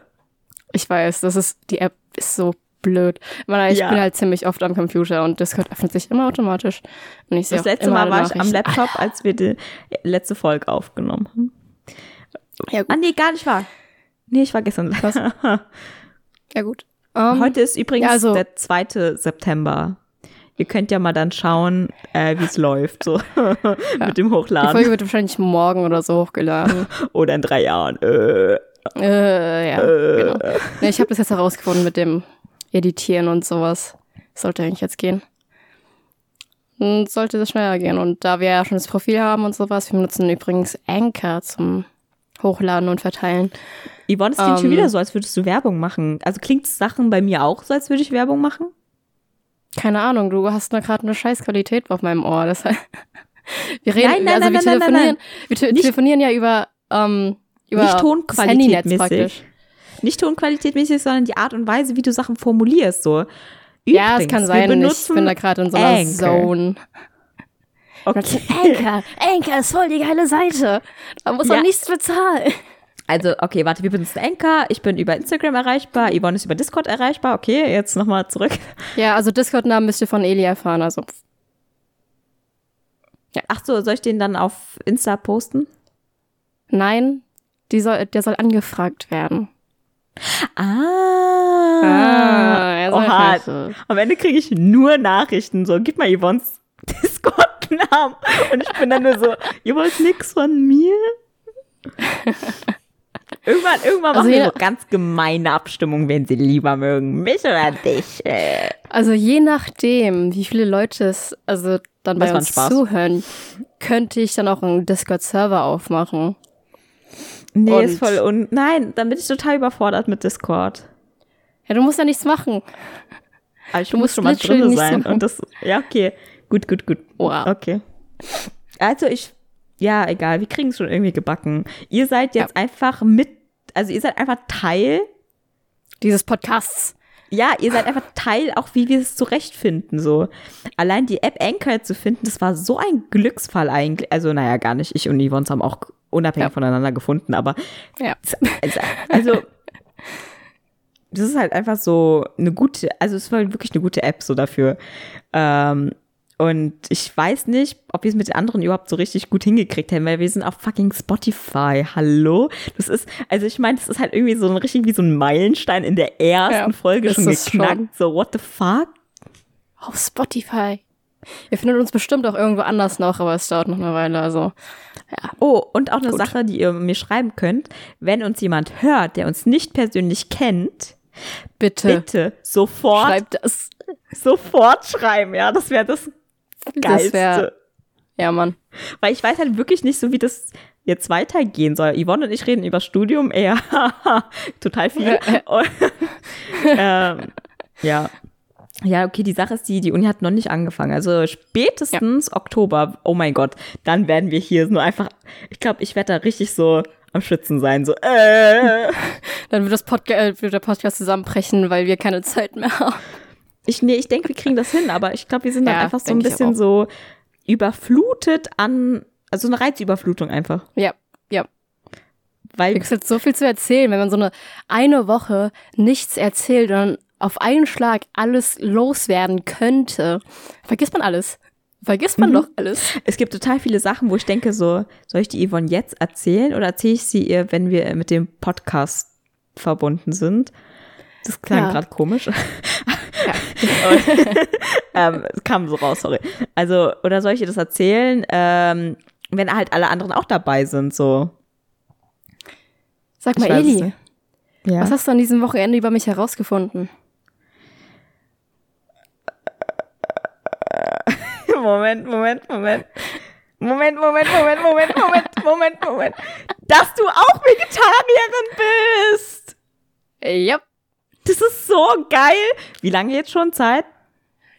Ich weiß, das ist, die App ist so blöd. Ich, meine, ich Ja. bin halt ziemlich oft am Computer und Discord öffnet sich immer automatisch. Und ich Das letzte Mal war ich am. Laptop, als wir die letzte Folge aufgenommen haben. Ja, Ah, gut. nee, gar nicht wahr. Nee, ich war gestern. Was? Ja, gut. Ähm, Heute ist übrigens ja, also- der 2. September. Ihr könnt ja mal dann schauen, äh, wie es läuft, so mit dem die Hochladen. Folge wird wahrscheinlich morgen oder so hochgeladen. Oder in drei Jahren. Äh, äh, ja, genau. Nee, ich habe das jetzt herausgefunden mit dem Editieren und sowas. Sollte eigentlich jetzt gehen. Und sollte das schneller gehen. Und da wir ja schon das Profil haben und sowas, wir benutzen übrigens Anchor zum Hochladen und Verteilen. Yvonne, es klingt schon Ähm. wieder so, als würdest du Werbung machen. Also klingt Sachen bei mir auch so, als würde ich Werbung machen? Keine Ahnung, du hast nur gerade eine scheiß Qualität auf meinem Ohr. Das wir reden, Nein, nein, also nein, wir telefonieren, wir te Nicht- telefonieren ja über, ähm, über Nicht tonqualitätmäßig. praktisch. Nicht tonqualitätmäßig, sondern die Art und Weise, wie du Sachen formulierst. So. Ja, es Übrigens, kann sein. Ich bin da gerade in so einer Anchor. Zone. Okay. Anchor, Anchor ist voll die geile Seite. Da muss Ja. man nichts bezahlen. Also, okay, warte, wir benutzen Anchor. Ich bin über Instagram erreichbar. Yvonne ist über Discord erreichbar. Okay, jetzt nochmal zurück. Ja, also Discord-Namen müsst ihr von Eli erfahren. Also Ach so, soll ich den dann auf Insta posten? nein, soll, der soll angefragt werden. Ah. soll Oha. scheiße. Am Ende kriege ich nur Nachrichten. So, gib mal Yvonnes Discord-Namen. Und ich bin dann nur so, ihr wollt nix von mir? Irgendwann, irgendwann Also machen wir so ganz gemeine Abstimmungen, wen sie lieber mögen. Mich oder dich? Äh. Also je nachdem, wie viele Leute es also dann bei uns zuhören, könnte ich dann auch einen Discord-Server aufmachen. Nee, Und- ist voll und nein, dann bin ich total überfordert mit Discord. Ja, du musst ja nichts machen. Aber ich Du muss musst schon mal drin sein. Und das, ja, okay. Gut, gut, gut. Wow. Okay. Also ich, ja, egal, wir kriegen es schon irgendwie gebacken. Ihr seid jetzt einfach mit, also ihr seid einfach Teil, Dieses Podcasts. ja, ihr seid einfach Teil, auch wie wir es zurechtfinden, so. Allein die App Anchor zu finden, das war so ein Glücksfall eigentlich. Also, naja, gar nicht. Ich und Yvonne haben auch unabhängig Ja. voneinander gefunden, aber Ja. also, also das ist halt einfach so eine gute, also es war wirklich eine gute App so dafür. Ähm, und ich weiß nicht, ob wir es mit den anderen überhaupt so richtig gut hingekriegt haben, weil wir sind auf fucking Spotify. Hallo? Das ist, also ich meine, das ist halt irgendwie so ein richtig wie so ein Meilenstein in der ersten Ja, Folge schon geknackt. schon. So, what the fuck? Auf Spotify. Ihr findet uns bestimmt auch irgendwo anders noch, aber es dauert noch eine Weile. Also, ja. Oh, und auch eine Gut. Sache, die ihr mir schreiben könnt, wenn uns jemand hört, der uns nicht persönlich kennt, Bitte, bitte sofort schreibt das. sofort schreiben, ja, das wäre Das Geilste. wäre. Ja, Mann. Weil ich weiß halt wirklich nicht so, wie das jetzt weitergehen soll. Yvonne und ich reden über Studium eher total viel. Ähm, ja. Ja, okay, die Sache ist die, die Uni hat noch nicht angefangen. Also spätestens Oktober, oh mein Gott, dann werden wir hier nur einfach, ich glaube, ich werde da richtig so am Schützen sein, so, äh. Dann wird, das Podca äh, wird der Podcast zusammenbrechen, weil wir keine Zeit mehr haben. Ich, nee, ich denke, wir kriegen das hin, aber ich glaube, wir sind dann Ja, einfach so ein bisschen so überflutet an, also eine Reizüberflutung einfach. Ja, ja. Weil Es gibt so viel zu erzählen, wenn man so eine eine Woche nichts erzählt und dann auf einen Schlag alles loswerden könnte. Vergisst man alles. Vergisst man Mhm. doch alles. Es gibt total viele Sachen, wo ich denke, so, soll ich die Yvonne jetzt erzählen oder erzähle ich sie ihr, wenn wir mit dem Podcast verbunden sind? Das klang Ja. gerade komisch. Ähm, es kam so raus, sorry. Also, oder soll ich ihr das erzählen, ähm, wenn halt alle anderen auch dabei sind, so? Sag mal, Eli. Ja. was hast du an diesem Wochenende über mich herausgefunden? Moment, Moment, Moment. Moment, Moment, Moment, Moment, Moment, Moment, Moment. Dass du auch Vegetarierin bist. Yep. Das ist so geil. Wie lange jetzt schon Zeit?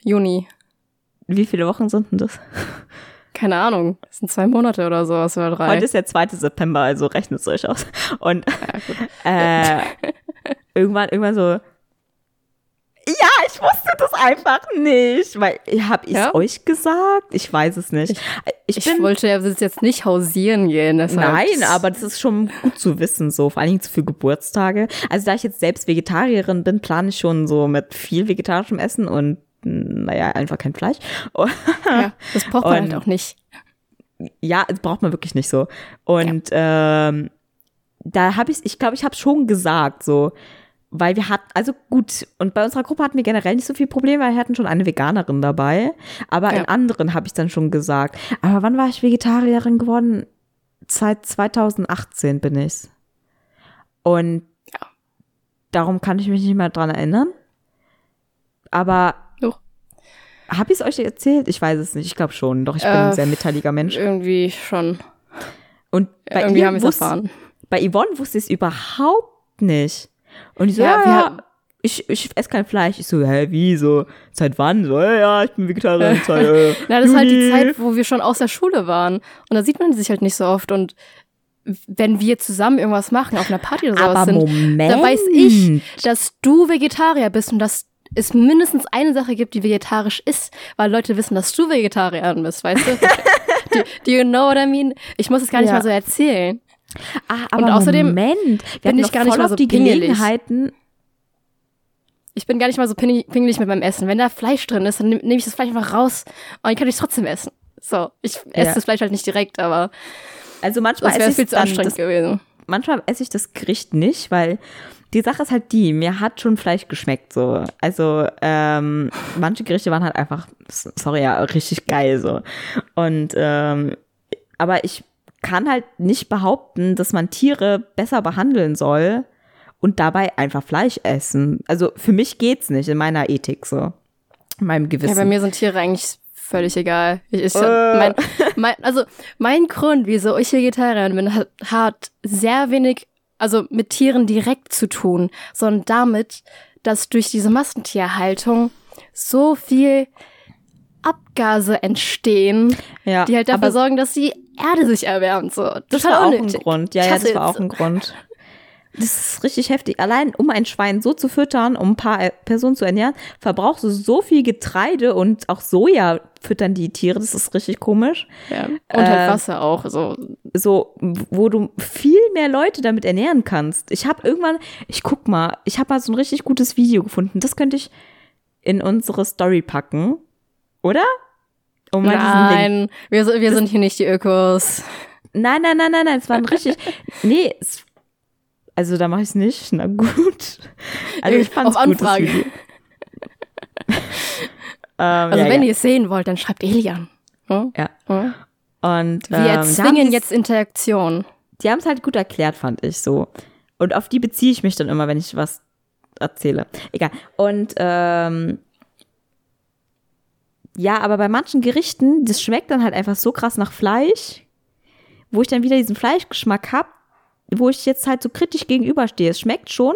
Juni. Wie viele Wochen sind denn das? Keine Ahnung. Das sind zwei Monate oder sowas oder drei. Heute ist der 2. September, also rechnet es euch aus. Und äh, irgendwann, irgendwann so, ja, ich wusste das einfach nicht. Weil, habe ich es Ja? euch gesagt? Ich weiß es nicht. Ich, ich bin, wollte ja jetzt nicht hausieren gehen. Deshalb nein, aber das ist schon gut zu wissen, so, vor allen Dingen für Geburtstage. Also, da ich jetzt selbst Vegetarierin bin, plane ich schon so mit viel vegetarischem Essen und, mh, naja, einfach kein Fleisch. Ja, das braucht man Und- halt auch nicht. ja, das braucht man wirklich nicht so. Und ähm, da habe ich, ich glaube, ich habe schon gesagt, so, weil wir hatten, also gut, und bei unserer Gruppe hatten wir generell nicht so viel Probleme, weil wir hatten schon eine Veganerin dabei, aber Ja. in anderen habe ich dann schon gesagt. Aber wann war ich Vegetarierin geworden? Seit 2018 bin ich's. Und Ja. darum kann ich mich nicht mehr dran erinnern. Aber Doch. habe ich es euch erzählt? Ich weiß es nicht. Ich glaube schon. Doch, ich bin Äh, ein sehr mitteiliger Mensch. Irgendwie schon. Und bei Irgendwie haben wir es erfahren. Bei Yvonne wusste ich es überhaupt nicht. Und ich so, Ja, ja, wir ich, ich esse kein Fleisch. Ich so, hä, wie, so, seit wann? So, ja, ja, ich bin Vegetarier seit äh, Na, das ist halt die. Zeit, wo wir schon aus der Schule waren. Und da sieht man sich halt nicht so oft. Und wenn wir zusammen irgendwas machen, auf einer Party oder sowas Aber sind, Moment. da weiß ich, dass du Vegetarier bist und dass es mindestens eine Sache gibt, die vegetarisch ist, weil Leute wissen, dass du Vegetarierin bist, weißt du? do, do you know what I mean? Ich muss es gar nicht Ja. mal so erzählen. Ah, aber Und außerdem Moment, wir bin ich gar nicht mal so die pingelig. Gelegenheiten. Ich bin gar nicht mal so pingelig mit meinem Essen. Wenn da Fleisch drin ist, dann nehme nehm ich das Fleisch einfach raus und ich kann es trotzdem essen. So, ich esse Ja. das Fleisch halt nicht direkt, aber Also manchmal esse viel ich zu dann anstrengend das, gewesen. manchmal esse ich das Gericht nicht, weil die Sache ist halt die, mir hat schon Fleisch geschmeckt so. Also ähm, manche Gerichte waren halt einfach, sorry, ja, richtig geil so. Und ähm, aber ich kann halt nicht behaupten, dass man Tiere besser behandeln soll und dabei einfach Fleisch essen. Also für mich geht's nicht in meiner Ethik so, in meinem Ja, Gewissen. bei mir sind Tiere eigentlich völlig egal. Ich, ich, Äh. mein, mein, also mein Grund, wieso ich Vegetarierin bin, hat, hat sehr wenig, also mit Tieren direkt zu tun, sondern damit, dass durch diese Massentierhaltung so viel Abgase entstehen, ja, die halt dafür sorgen, dass die Erde sich erwärmt. So. Das Total war auch ein. Grund. Ja, ja, das war auch ein Grund. Das ist richtig heftig. Allein um ein Schwein so zu füttern, um ein paar äh, Personen zu ernähren, verbrauchst du so viel Getreide und auch Soja füttern die Tiere. Das ist richtig komisch. Ja. Und halt Äh, Wasser auch. So. So, wo du viel mehr Leute damit ernähren kannst. Ich habe irgendwann, ich guck mal, ich habe mal so ein richtig gutes Video gefunden. Das könnte ich in unsere Story packen. Oder? Diesen Link Nein, wir, sind- wir sind hier nicht die Ökos. Nein, nein, nein, nein, nein, es war ein richtig. Nee, es, also da mache ich es nicht. Na gut. Also ich fand es Auf gut. Anfrage. Video. ähm, Also ja, wenn ja. ihr es sehen wollt, dann schreibt Elian. Hm? Ja. Hm? Und Wir ähm, erzwingen jetzt Interaktion. Die haben es halt gut erklärt, fand ich so. Und auf die beziehe ich mich dann immer, wenn ich was erzähle. Egal. Und ähm, ja, aber bei manchen Gerichten, das schmeckt dann halt einfach so krass nach Fleisch, wo ich dann wieder diesen Fleischgeschmack hab, wo ich jetzt halt so kritisch gegenüberstehe. Es schmeckt schon,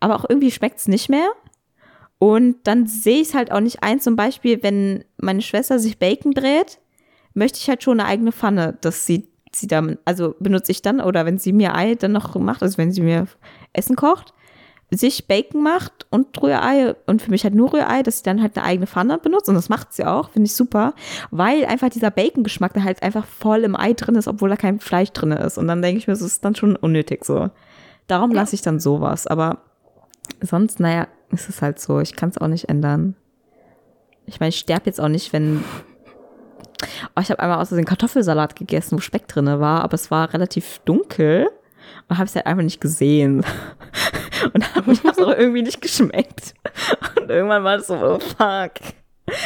aber auch irgendwie schmeckt es nicht mehr. Und dann sehe ich es halt auch nicht ein, zum Beispiel, wenn meine Schwester sich Bacon brät, möchte ich halt schon eine eigene Pfanne, dass sie, sie dann, also benutze ich dann, oder wenn sie mir Ei dann noch macht, also wenn sie mir Essen kocht, sich Bacon macht und Rührei. Und für mich halt nur Rührei, dass sie dann halt eine eigene Pfanne benutzt. Und das macht sie auch, finde ich super, weil einfach dieser Bacon-Geschmack da halt einfach voll im Ei drin ist, obwohl da kein Fleisch drin ist. Und dann denke ich mir, das ist dann schon unnötig so. Darum lasse ich dann sowas, aber sonst, naja, ist es halt so, ich kann es auch nicht ändern. Ich meine, ich sterbe jetzt auch nicht, wenn Oh, ich habe einmal aus Versehen Kartoffelsalat gegessen, wo Speck drinne war, aber es war relativ dunkel und habe es halt einfach nicht gesehen. Und dann hat es auch irgendwie nicht geschmeckt. Und irgendwann war es so, oh fuck.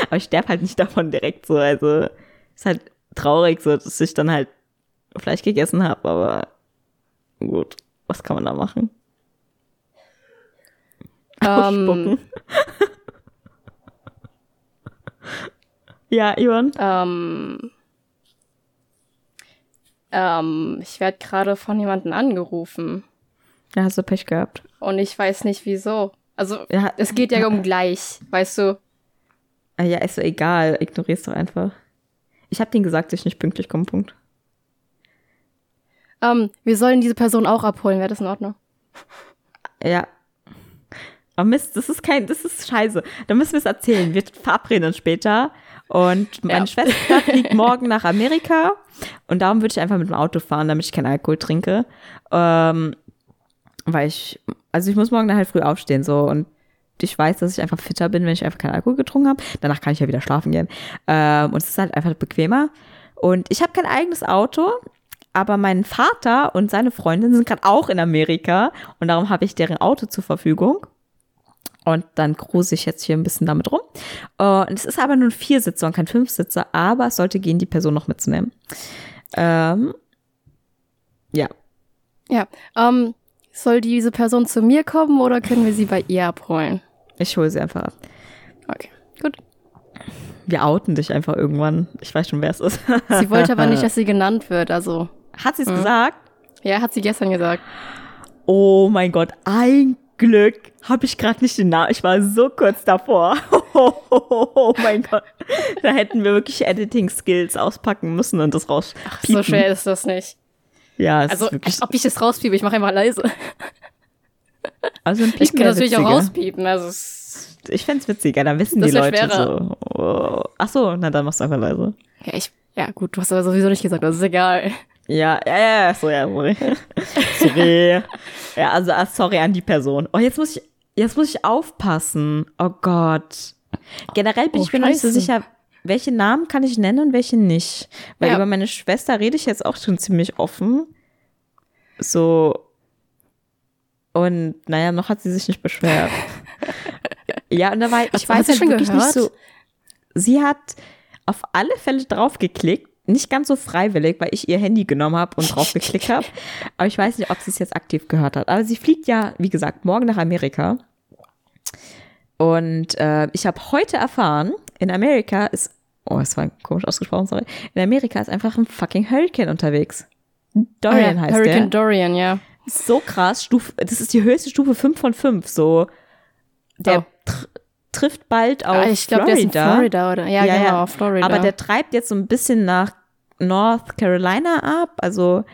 Aber ich sterbe halt nicht davon direkt so. Also ist halt traurig, so dass ich dann halt Fleisch gegessen habe, aber gut, was kann man da machen? Ähm, Ausspucken. ja, Ivan. ähm, Ähm, ich werde gerade von jemandem angerufen. Ja, hast du Pech gehabt. Und ich weiß nicht wieso. Also, Ja, es geht ja um gleich, weißt du? Ah, Ja, ist so egal. Ignorier's doch einfach. Ich hab denen gesagt, dass ich nicht pünktlich komme, Punkt. Ähm, wir sollen diese Person auch abholen, wäre das in Ordnung? Ja. Aber Mist, das ist kein, das ist scheiße. Da müssen wir es erzählen. Wir verabreden uns später. Und meine Ja. Schwester fliegt morgen nach Amerika. Und darum würde ich einfach mit dem Auto fahren, damit ich keinen Alkohol trinke. Ähm, weil ich, also ich muss morgen halt früh aufstehen, so. Und ich weiß, dass ich einfach fitter bin, wenn ich einfach keinen Alkohol getrunken habe. Danach kann ich ja wieder schlafen gehen. Ähm, und es ist halt einfach bequemer. Und ich habe kein eigenes Auto, aber mein Vater und seine Freundin sind gerade auch in Amerika und darum habe ich deren Auto zur Verfügung. Und dann cruise ich jetzt hier ein bisschen damit rum. Und es ist aber nur ein Viersitzer und kein Fünfsitzer, aber es sollte gehen, die Person noch mitzunehmen. Ähm, ja, Ja. Ähm, soll diese Person zu mir kommen oder können wir sie bei ihr abholen? ich hole sie einfach ab. Okay, gut. Wir outen dich einfach irgendwann. Ich weiß schon, wer es ist. Sie wollte aber nicht, dass sie genannt wird, also. Hat sie es gesagt? Ja, hat sie gestern gesagt. Oh mein Gott, ein Glück habe ich gerade nicht den Namen. Ich war so kurz davor. Oh, mein Gott. Da hätten wir wirklich Editing-Skills auspacken müssen und das raus. So schwer ist das nicht. Ja, es Also, ist wirklich. als ob ich das rauspiepe, ich mache einfach leise. Also ein Ich kann natürlich auch witziger. rauspiepen, also es, Ich fänd's witziger, dann wissen die Leute schwerer. so. Oh. Ach so, na dann machst du einfach leise. ja, ich, ja gut, du hast aber sowieso nicht gesagt, das ist egal. Ja, ja, ja, so, ja, sorry. sorry. Ja, also, ah, sorry an die Person. Oh, jetzt muss ich, jetzt muss ich aufpassen. Oh Gott. Generell bin Oh, ich mir noch nicht so sicher, welche Namen kann ich nennen und welche nicht. Weil Ja. über meine Schwester rede ich jetzt auch schon ziemlich offen. So. Und naja, noch hat sie sich nicht beschwert. ja, und da war, ich Hast- weiß halt schon wirklich gehört? nicht so. Sie hat auf alle Fälle draufgeklickt. Nicht ganz so freiwillig, weil ich ihr Handy genommen habe und drauf geklickt habe. Aber ich weiß nicht, ob sie es jetzt aktiv gehört hat. Aber sie fliegt ja, wie gesagt, morgen nach Amerika. Und äh, ich habe heute erfahren, in Amerika ist, oh, es war komisch ausgesprochen, sorry. In Amerika ist einfach ein fucking Hurricane unterwegs. Dorian Ah ja, heißt Hurricane der. Dorian, ja. So krass, Stufe, das ist die höchste Stufe 5 von 5, so. Der Oh. tr trifft bald auf Ah, ich glaube, der ist in Florida. Florida, oder? Ja, Ja, genau, ja. Florida. Aber der treibt jetzt so ein bisschen nach North Carolina ab. Also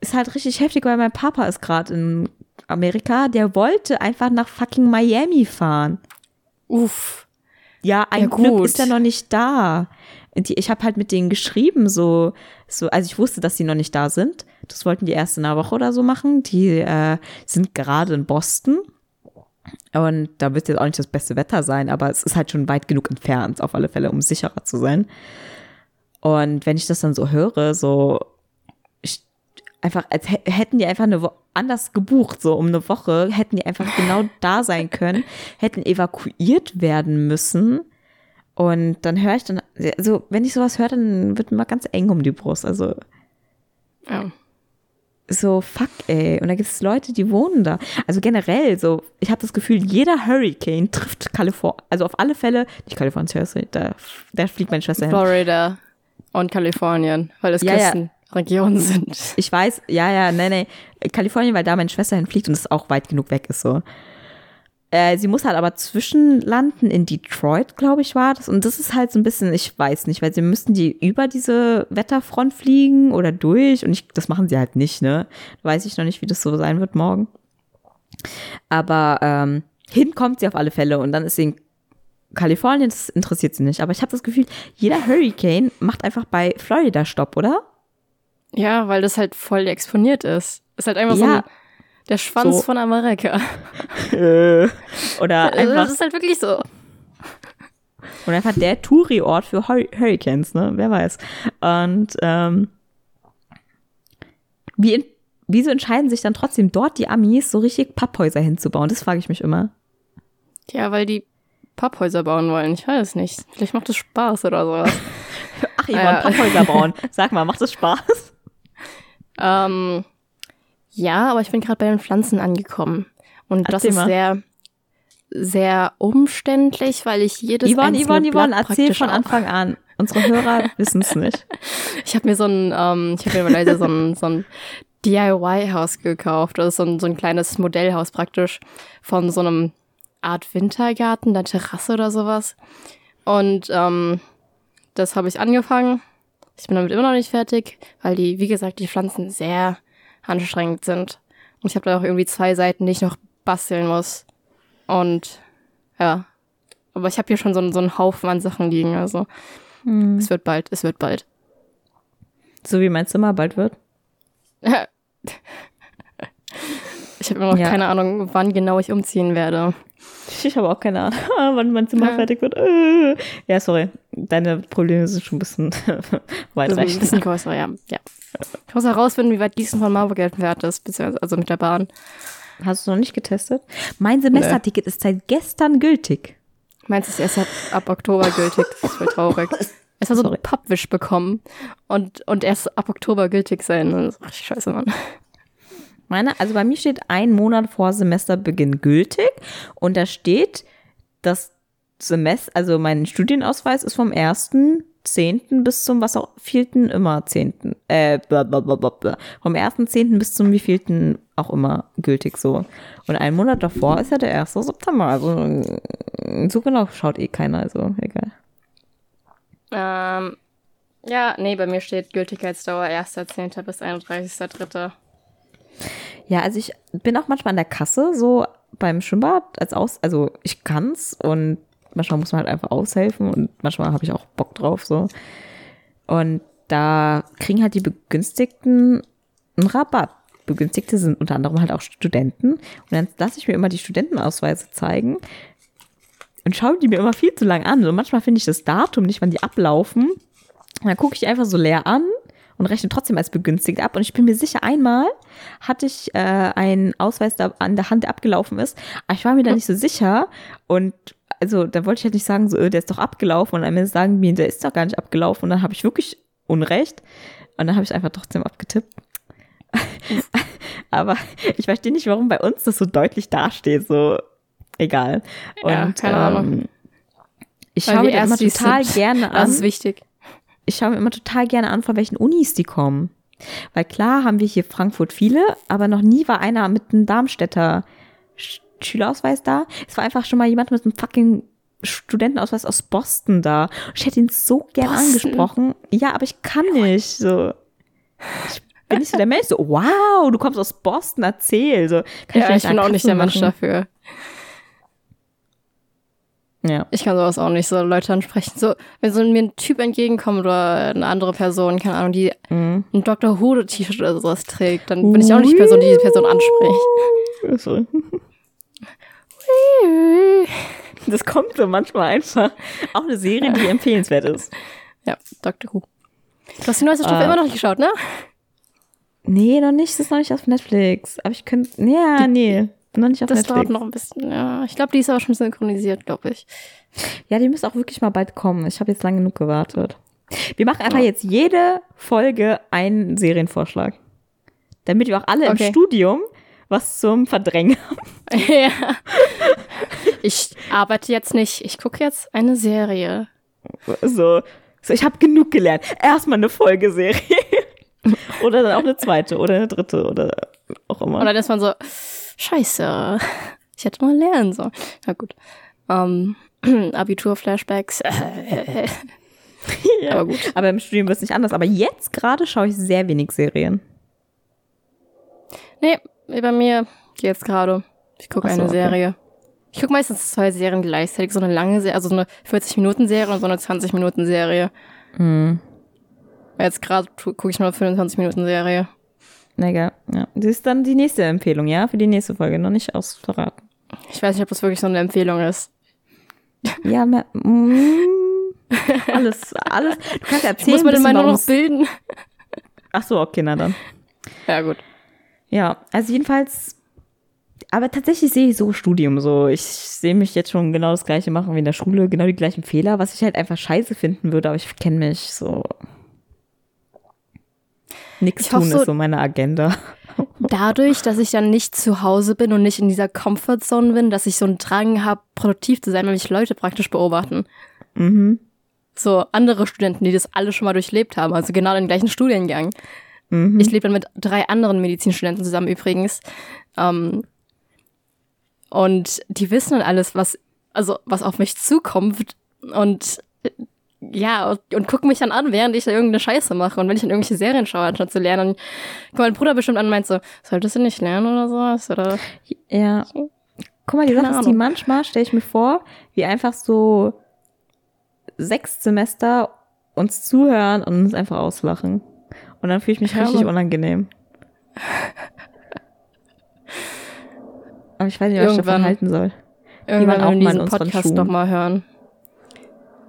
ist halt richtig heftig, weil mein Papa ist gerade in Amerika. Der wollte einfach nach fucking Miami fahren. Uff. Ja, ein Ja, Glück ist er noch nicht da. Die, ich habe halt mit denen geschrieben, so, so, also ich wusste, dass sie noch nicht da sind. Das wollten die erst in einer Woche oder so machen. Die äh, sind gerade in Boston. Und da wird jetzt auch nicht das beste Wetter sein, aber es ist halt schon weit genug entfernt, auf alle Fälle, um sicherer zu sein. Und wenn ich das dann so höre, so einfach, als hä- hätten die einfach eine Wo anders gebucht, so um eine Woche, hätten die einfach genau da sein können, hätten evakuiert werden müssen. Und dann höre ich dann, also wenn ich sowas höre, dann wird mir mal ganz eng um die Brust. Also Ja. so, fuck, ey. Und da gibt es Leute, die wohnen da. Also generell, so, ich habe das Gefühl, jeder Hurricane trifft Kalifornien. Also auf alle Fälle, nicht Kalifornien, da, da fliegt meine Schwester hin. Florida und Kalifornien, weil das Ja, ja. Küstenregionen sind. Ich weiß, ja, ja, nee, nee. Kalifornien, weil da meine Schwester hinfliegt und es auch weit genug weg ist, so. Äh, sie muss halt aber zwischenlanden in Detroit, glaube ich, war das. Und das ist halt so ein bisschen, ich weiß nicht, weil sie müssten die über diese Wetterfront fliegen oder durch. Und ich, das machen sie halt nicht, ne? Weiß ich noch nicht, wie das so sein wird morgen. Aber ähm, hin kommt sie auf alle Fälle und dann ist sie in Kalifornien, das interessiert sie nicht. Aber ich habe das Gefühl, jeder Hurricane macht einfach bei Florida Stopp, oder? Ja, weil das halt voll exponiert ist. Ist halt einfach so Ja. ein, der Schwanz So. von Amerika. Äh, oder Also einfach das ist halt wirklich so. Und einfach der Touri-Ort für Hur Hurricanes, ne? Wer weiß. Und ähm, wie in, wieso entscheiden sich dann trotzdem dort die Amis, so richtig Papphäuser hinzubauen? Das frage ich mich immer. Ja, weil die Papphäuser bauen wollen. Ich weiß nicht. Vielleicht macht es Spaß oder sowas. Ach, ihr wollt Ja. Papphäuser bauen. Sag mal, macht das Spaß? Ähm, ja, aber ich bin gerade bei den Pflanzen angekommen. Und das Erzähl ist mal. sehr, sehr umständlich, weil ich jedes Yvonne, einzelne Yvonne, Yvonne, Blatt erzähl von Anfang an. Unsere Hörer wissen es nicht. Ich habe mir so ein, ähm, ich habe mir leider so ein, so ein DIY-Haus gekauft. Das ist so ein, so ein kleines Modellhaus praktisch von so einem Art Wintergarten, der Terrasse oder sowas. Und ähm, das habe ich angefangen. Ich bin damit immer noch nicht fertig, weil die, wie gesagt, die Pflanzen sehr anstrengend sind. Und ich habe da auch irgendwie zwei Seiten, die ich noch basteln muss. Und ja. Aber ich habe hier schon so, so einen Haufen an Sachen liegen. Also Hm. es wird bald, es wird bald. So wie mein Zimmer bald wird. Ich habe immer noch Ja. keine Ahnung, wann genau ich umziehen werde. Ich habe auch keine Ahnung, wann mein Zimmer Ja. fertig wird. Äh. Ja, sorry. Deine Probleme sind schon ein bisschen ist ein weitreichend. bisschen größer, ja. ja. Ich muss herausfinden, wie weit Gießen von Marburg entfernt ist, beziehungsweise also mit der Bahn. Hast du noch nicht getestet? Mein Semesterticket ist seit gestern gültig. Meins ist erst ab, ab Oktober gültig. Das ist voll traurig. Es war so Sorry. ein Pappwisch bekommen und, und erst ab Oktober gültig sein. Das ist richtig scheiße, Mann. Meine, also bei mir steht ein Monat vor Semesterbeginn gültig und da steht, das Semester, also mein Studienausweis ist vom 1.10. bis zum was auch vierten immer 10. Äh, vom 1.10. bis zum wievielten auch immer gültig so. Und einen Monat davor ist ja der 1. September. Also äh, so genau schaut eh keiner, also egal. Ähm, ja, nee, bei mir steht Gültigkeitsdauer 1.10. bis 31.3. Ja, also ich bin auch manchmal an der Kasse, so beim Schwimmbad als Aus, also ich kann's und manchmal muss man halt einfach aushelfen und manchmal habe ich auch Bock drauf, so. Und da kriegen halt die Begünstigten einen Rabatt. Begünstigte sind unter anderem halt auch Studenten. Und dann lasse ich mir immer die Studentenausweise zeigen und schaue die mir immer viel zu lang an. So manchmal finde ich das Datum nicht, wann die ablaufen. Und dann gucke ich einfach so leer an und rechne trotzdem als begünstigt ab. Und ich bin mir sicher, einmal hatte ich äh, einen Ausweis da an der Hand, der abgelaufen ist. Aber ich war mir da nicht so sicher. Und also da wollte ich halt nicht sagen, so, äh, der ist doch abgelaufen. Und am Ende sagen mir, der ist doch gar nicht abgelaufen. Und dann habe ich wirklich Unrecht. Und dann habe ich einfach trotzdem abgetippt. Aber ich verstehe nicht, warum bei uns das so deutlich dasteht. So, egal. Ja, Und, keine Ahnung. ähm, Ich Weil schaue mir das immer total sind. gerne an Das ist wichtig. Ich schaue mir immer total gerne an, von welchen Unis die kommen. Weil klar haben wir hier Frankfurt viele, aber noch nie war einer mit einem Darmstädter Sch Schülerausweis da. Es war einfach schon mal jemand mit einem fucking Studentenausweis aus Boston da. Ich hätte ihn so gern Boston? angesprochen. Ja, aber ich kann nicht. So. Ich bin nicht so der Mensch. So, wow, du kommst aus Boston, erzähl. So, kann Ja, vielleicht ich bin auch nicht der Mensch dafür. Ja. Ich kann sowas auch nicht, so Leute ansprechen. So, wenn so mir ein Typ entgegenkommt oder eine andere Person, keine Ahnung, die Mhm. ein Dr. Who-T-Shirt oder sowas trägt, dann bin ich auch nicht die Person, die die Person anspricht. Sorry. Das kommt so manchmal einfach. Auch eine Serie, die empfehlenswert ist. Ja, Dr. Who. Du hast die neueste Staffel Ah. immer noch nicht geschaut, ne? Nee, noch nicht. Das ist noch nicht auf Netflix. Aber ich könnte. Ja, nee. Noch nicht auf Das Netflix. dauert noch ein bisschen. Ja, ich glaube, die ist aber schon synchronisiert, glaube ich. Ja, die müssen auch wirklich mal bald kommen. Ich habe jetzt lange genug gewartet. Wir machen einfach jetzt jede Folge einen Serienvorschlag. Damit wir auch alle Okay. im Studium was zum Verdrängen haben. ja. Ich arbeite jetzt nicht. Ich gucke jetzt eine Serie. So, so ich habe genug gelernt. Erstmal eine Folgeserie. oder dann auch eine zweite oder eine dritte oder auch immer. Dann ist man so, scheiße, ich hätte mal lernen sollen. Na gut. Ähm, Abitur-Flashbacks. ja. aber gut. Aber im Studium wird es nicht anders. Aber jetzt gerade schaue ich sehr wenig Serien. Nee, bei mir jetzt gerade. Ich gucke so, eine okay. Serie. Ich gucke meistens zwei Serien gleichzeitig. So eine lange Serie, also so eine 40-Minuten-Serie und so eine 20-Minuten-Serie. Hm. Jetzt gerade gucke ich nur eine 25-Minuten-Serie. Na egal. Ja. Das ist dann die nächste Empfehlung, ja? Für die nächste Folge. Noch nicht ausverraten. Ich weiß nicht, ob das wirklich so eine Empfehlung ist. Ja, mehr, mm, alles, alles. Du kannst Ich erzählen, muss mir den bisschen, mal nur warum noch bilden. Ach so, okay, na dann. Ja, gut. Ja, also jedenfalls, aber tatsächlich sehe ich so Studium so. Ich sehe mich jetzt schon genau das gleiche machen wie in der Schule, genau die gleichen Fehler, was ich halt einfach scheiße finden würde, aber ich kenne mich so. Nichts tun so- ist so meine Agenda. Dadurch, dass ich dann nicht zu Hause bin und nicht in dieser Comfortzone bin, dass ich so einen Drang habe, produktiv zu sein, wenn mich Leute praktisch beobachten. Mhm. so andere Studenten, die das alle schon mal durchlebt haben, also genau den gleichen Studiengang. Mhm. Ich lebe dann mit drei anderen Medizinstudenten zusammen übrigens. Ähm, und die wissen dann alles, was, also was auf mich zukommt. Und ja, und, und gucken mich dann an, während ich da irgendeine Scheiße mache. Und wenn ich dann irgendwelche Serien schaue, anstatt zu lernen, dann kommt mein Bruder bestimmt an und meint so, solltest du nicht lernen oder sowas? Oder Ja. Guck mal, die Sache ist, die manchmal stelle ich mir vor, wie einfach so sechs Semester uns zuhören und uns einfach auslachen. Und dann fühle ich mich Ja, richtig unangenehm. Aber ich weiß nicht, was ich davon halten soll. irgendwann, auch wenn wir diesen Podcast nochmal hören.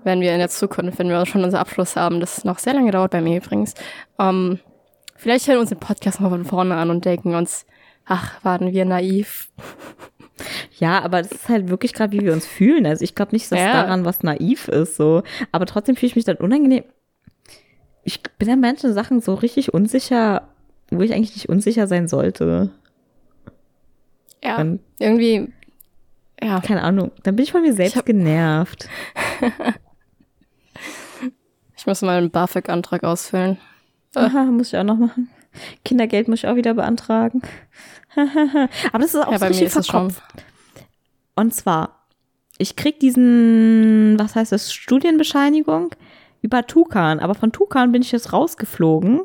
Wenn wir in der Zukunft, wenn wir schon unseren Abschluss haben, das noch sehr lange dauert bei mir übrigens, ähm, vielleicht hören wir uns den Podcast mal von vorne an und denken uns, ach, waren wir naiv. Ja, aber das ist halt wirklich gerade, wie wir uns fühlen. Also ich glaube nicht, dass Ja. daran was naiv ist, so. Aber trotzdem fühle ich mich dann unangenehm. Ich bin an manchen Sachen so richtig unsicher, wo ich eigentlich nicht unsicher sein sollte. Ja, Und irgendwie, ja. keine Ahnung, dann bin ich von mir selbst hab- genervt. Ich muss mal einen BAföG-Antrag ausfüllen. Aha, muss ich auch noch machen. Kindergeld muss ich auch wieder beantragen. Aber das ist auch Ja, so bei mir ist es schon. verkopft. Und zwar, ich krieg diesen, was heißt das, Studienbescheinigung über Tukan. Aber von Tukan bin ich jetzt rausgeflogen,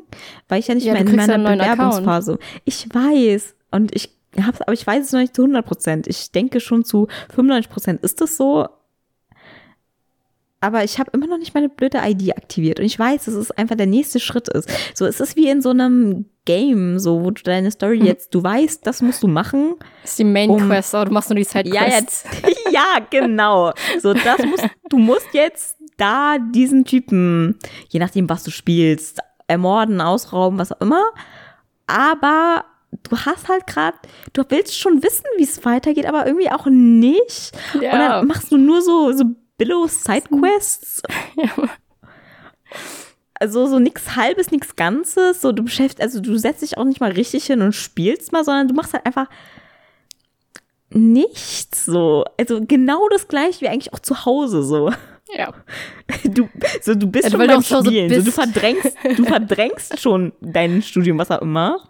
weil ich ja nicht Ja, mehr in meiner Bewerbungsphase. Ich weiß. Und ich hab's, aber ich weiß es noch nicht zu 100 Prozent. Ich denke schon zu 95 Prozent ist das so. Aber ich habe immer noch nicht meine blöde ID aktiviert. Und ich weiß, dass es einfach der nächste Schritt ist. So, es ist wie in so einem Game, so, wo du deine Story Mhm. jetzt, du weißt, das musst du machen. Das ist die Main Um- Quest, aber du machst nur die Side Ja, jetzt. ja, genau. So, das musst, du musst jetzt da diesen Typen, je nachdem, was du spielst, ermorden, ausrauben, was auch immer. Aber du hast halt gerade, du willst schon wissen, wie es weitergeht, aber irgendwie auch nicht. Ja. Und dann machst du nur so, so Billow-Sidequests. Also so nix halbes, nix Ganzes. So du beschäftigst, also du setzt dich auch nicht mal richtig hin und spielst mal, sondern du machst halt einfach nichts so. Also genau das gleiche wie eigentlich auch zu Hause so. ja. Du, so, du bist Ja, schon beim Spielen. So, du verdrängst, du verdrängst schon dein Studium, was auch immer.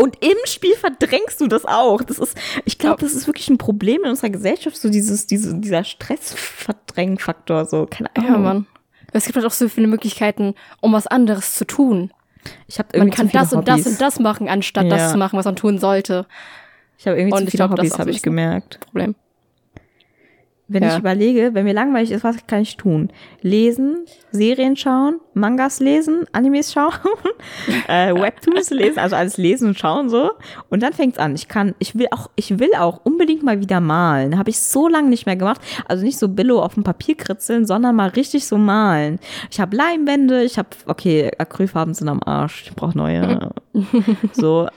Und im Spiel verdrängst du das auch. Das ist, ich glaube, das ist wirklich ein Problem in unserer Gesellschaft, so dieses, diese, dieser Stressverdrängfaktor, so, keine Ahnung. Ja, Mann. Es gibt halt auch so viele Möglichkeiten, um was anderes zu tun. Ich habe Man irgendwie kann zu viele das und das Hobbys. und das machen, anstatt Ja. das zu machen, was man tun sollte. Ich habe irgendwie Und zu ich viele glaub, das Hobbys, habe ich gemerkt. Problem. Wenn Ja. ich überlege, wenn mir langweilig ist, was kann ich tun? Lesen, Serien schauen, Mangas lesen, Animes schauen, äh, Webtoons lesen, also alles lesen und schauen so. Und dann fängt's an. Ich kann, ich will auch, ich will auch unbedingt mal wieder malen. Habe ich so lange nicht mehr gemacht. Also nicht so Billo auf dem Papier kritzeln, sondern mal richtig so malen. Ich habe Leimwände, ich habe, okay, Acrylfarben sind am Arsch. Ich brauche neue. so,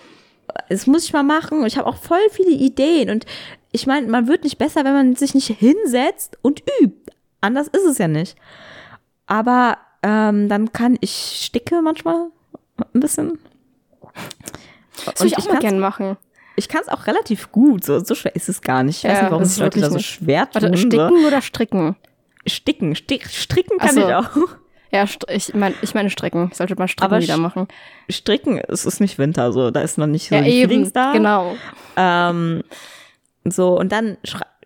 das muss ich mal machen. Ich habe auch voll viele Ideen und ich meine, man wird nicht besser, wenn man sich nicht hinsetzt und übt. Anders ist es ja nicht. Aber ähm, dann kann ich sticke manchmal ein bisschen. Das würde ich auch mal gerne machen. Ich kann es auch relativ gut. So, so schwer ist es gar nicht. Ich weiß Ja, nicht, warum sich Leute da so schwer tun. Warte, sticken oder stricken? Sticken, stick, stricken kann so. ich auch. Ja, ich meine ich meine stricken. Ich sollte mal stricken Aber wieder machen. Stricken, es ist nicht Winter, so da ist noch nicht so Ja, eben. Feelings da. Genau. Ähm, so, und dann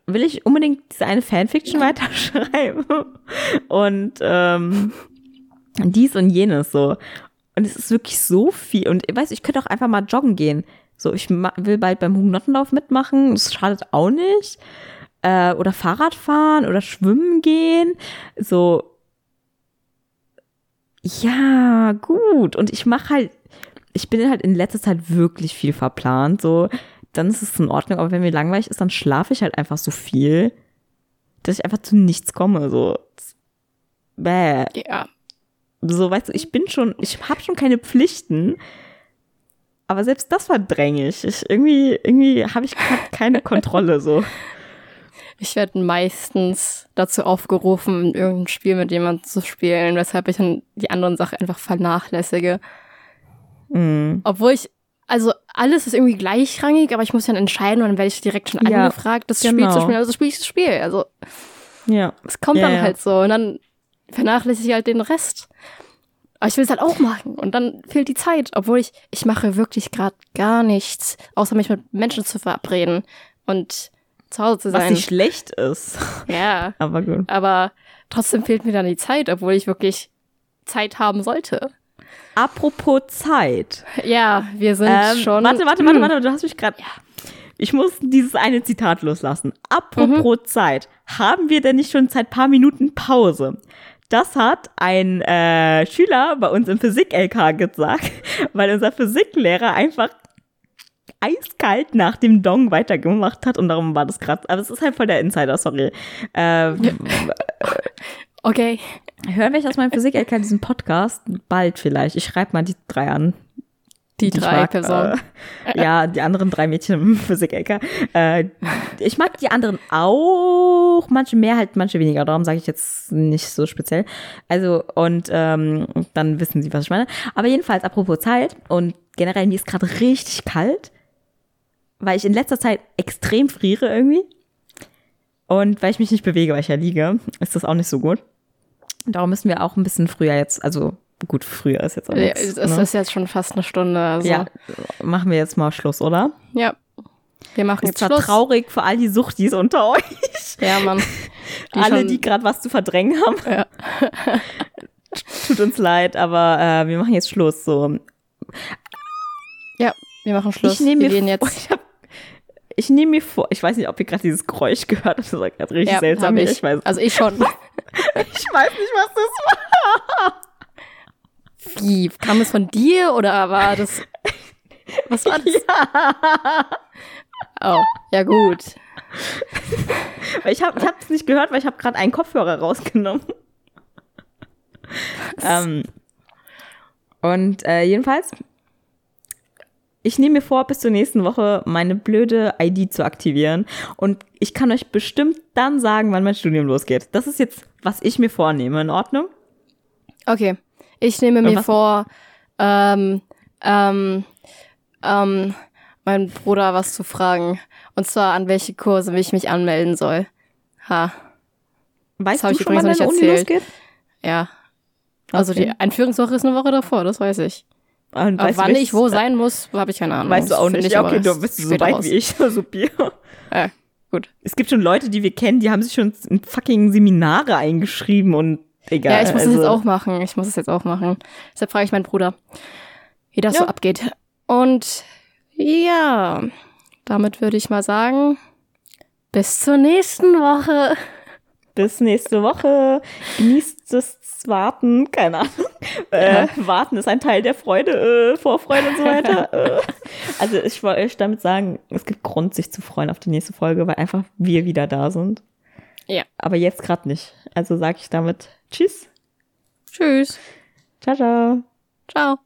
will ich unbedingt diese eine Fanfiction weiterschreiben. Und ähm, dies und jenes so. Und es ist wirklich so viel. Und ich weiß, ich könnte auch einfach mal joggen gehen. So, ich will bald beim Hugenottenlauf mitmachen. Das schadet auch nicht. Äh, oder Fahrrad fahren oder schwimmen gehen. So. Ja, gut. Und ich mache halt, ich bin halt in letzter Zeit wirklich viel verplant. So, dann ist es in Ordnung. Aber wenn mir langweilig ist, dann schlafe ich halt einfach so viel, dass ich einfach zu nichts komme. So, bäh. Ja. So, weißt du, ich bin schon, ich habe schon keine Pflichten. Aber selbst das verdränge ich. ich irgendwie irgendwie habe ich keine Kontrolle so. Ich werde meistens dazu aufgerufen, irgendein Spiel mit jemandem zu spielen, weshalb ich dann die anderen Sachen einfach vernachlässige. Mm. Obwohl ich, also alles ist irgendwie gleichrangig, aber ich muss dann entscheiden und dann werde ich direkt schon Ja, angefragt, das Spiel genau. zu spielen. Also spiele ich das Spiel. Also Ja. es kommt Ja, dann halt so. Und dann vernachlässige ich halt den Rest. Aber ich will es halt auch machen und dann fehlt die Zeit, obwohl ich, ich mache wirklich gerade gar nichts, außer mich mit Menschen zu verabreden und zu Hause zu Was sein. nicht schlecht ist. ja, Aber gut. aber trotzdem fehlt mir dann die Zeit, obwohl ich wirklich Zeit haben sollte. Apropos Zeit. Ja, wir sind Ähm, schon. Warte, warte, warte, warte, du hast mich gerade. Ich muss dieses eine Zitat loslassen. Apropos Zeit. Haben wir denn nicht schon seit paar Minuten Pause? Das hat ein äh, Schüler bei uns im Physik-LK gesagt, weil unser Physiklehrer einfach eiskalt nach dem Dong weitergemacht hat und darum war das gerade. Aber es ist halt voll der Insider, sorry. Äh, Okay. Hören wir aus meinem Physik-LK diesen Podcast? Bald vielleicht. Ich schreibe mal die drei an. Die ich drei mag, Personen. Äh, ja, die anderen drei Mädchen im Physik-LK. Äh, ich mag die anderen auch, manche mehr, halt manche weniger. Darum sage ich jetzt nicht so speziell. Also, und ähm, dann wissen sie, was ich meine. Aber jedenfalls, apropos Zeit und generell, mir ist gerade richtig kalt, weil ich in letzter Zeit extrem friere irgendwie. Und weil ich mich nicht bewege, weil ich ja liege, ist das auch nicht so gut. Darum müssen wir auch ein bisschen früher jetzt, also gut, früher ist jetzt auch Ja, nichts, es ne? ist jetzt schon fast eine Stunde. Also. Ja, machen wir jetzt mal Schluss, oder? ja. Wir machen Ist jetzt zwar Schluss. traurig für all die Suchtis unter euch. Ja, Mann. Die Alle, die gerade was zu verdrängen haben. Ja. Tut uns leid, aber äh, wir machen jetzt Schluss. So. Ja, wir machen Schluss. Ich nehme wir mir gehen vor, jetzt. ich, hab, ich nehme mir vor, ich weiß nicht, ob ihr gerade dieses Geräusch gehört habt. Das war gerade richtig Ja, seltsam. Ich. ich. weiß, Also ich schon. ich weiß nicht, was das war. Wie? Kam es von dir oder war das. Was war das? Oh, ja gut. Ich habe es nicht gehört, weil ich habe gerade einen Kopfhörer rausgenommen. ähm, und äh, jedenfalls, ich nehme mir vor, bis zur nächsten Woche meine blöde ID zu aktivieren. Und ich kann euch bestimmt dann sagen, wann mein Studium losgeht. Das ist jetzt, was ich mir vornehme. In Ordnung? Okay. Ich nehme mir vor, ähm, ähm, ähm, meinen Bruder was zu fragen. Und zwar, an welche Kurse ich mich anmelden soll. Ha, Weißt hab du ich schon, wann deine Uni losgeht? ja. Also Okay. die Einführungswoche ist eine Woche davor, das weiß ich. Und Aber wann ich wo sein muss, habe ich keine Ahnung. Weißt du auch nicht. ich Ja, okay, du bist so weit raus. wie ich. Supi. Ja, gut. Es gibt schon Leute, die wir kennen, die haben sich schon in fucking Seminare eingeschrieben und egal. Ja, ich muss es also, jetzt auch machen. Ich muss es jetzt auch machen. Deshalb frage ich meinen Bruder, wie das Ja. so abgeht. Und ja, damit würde ich mal sagen, bis zur nächsten Woche. Bis nächste Woche. Genießt das Warten, keine Ahnung. Äh, Warten ist ein Teil der Freude, äh, Vorfreude und so weiter. äh. Also ich wollte euch damit sagen, es gibt Grund, sich zu freuen auf die nächste Folge, weil einfach wir wieder da sind. Ja. Aber jetzt gerade nicht. Also sage ich damit Tschüss. Tschüss. Ciao, ciao. Ciao.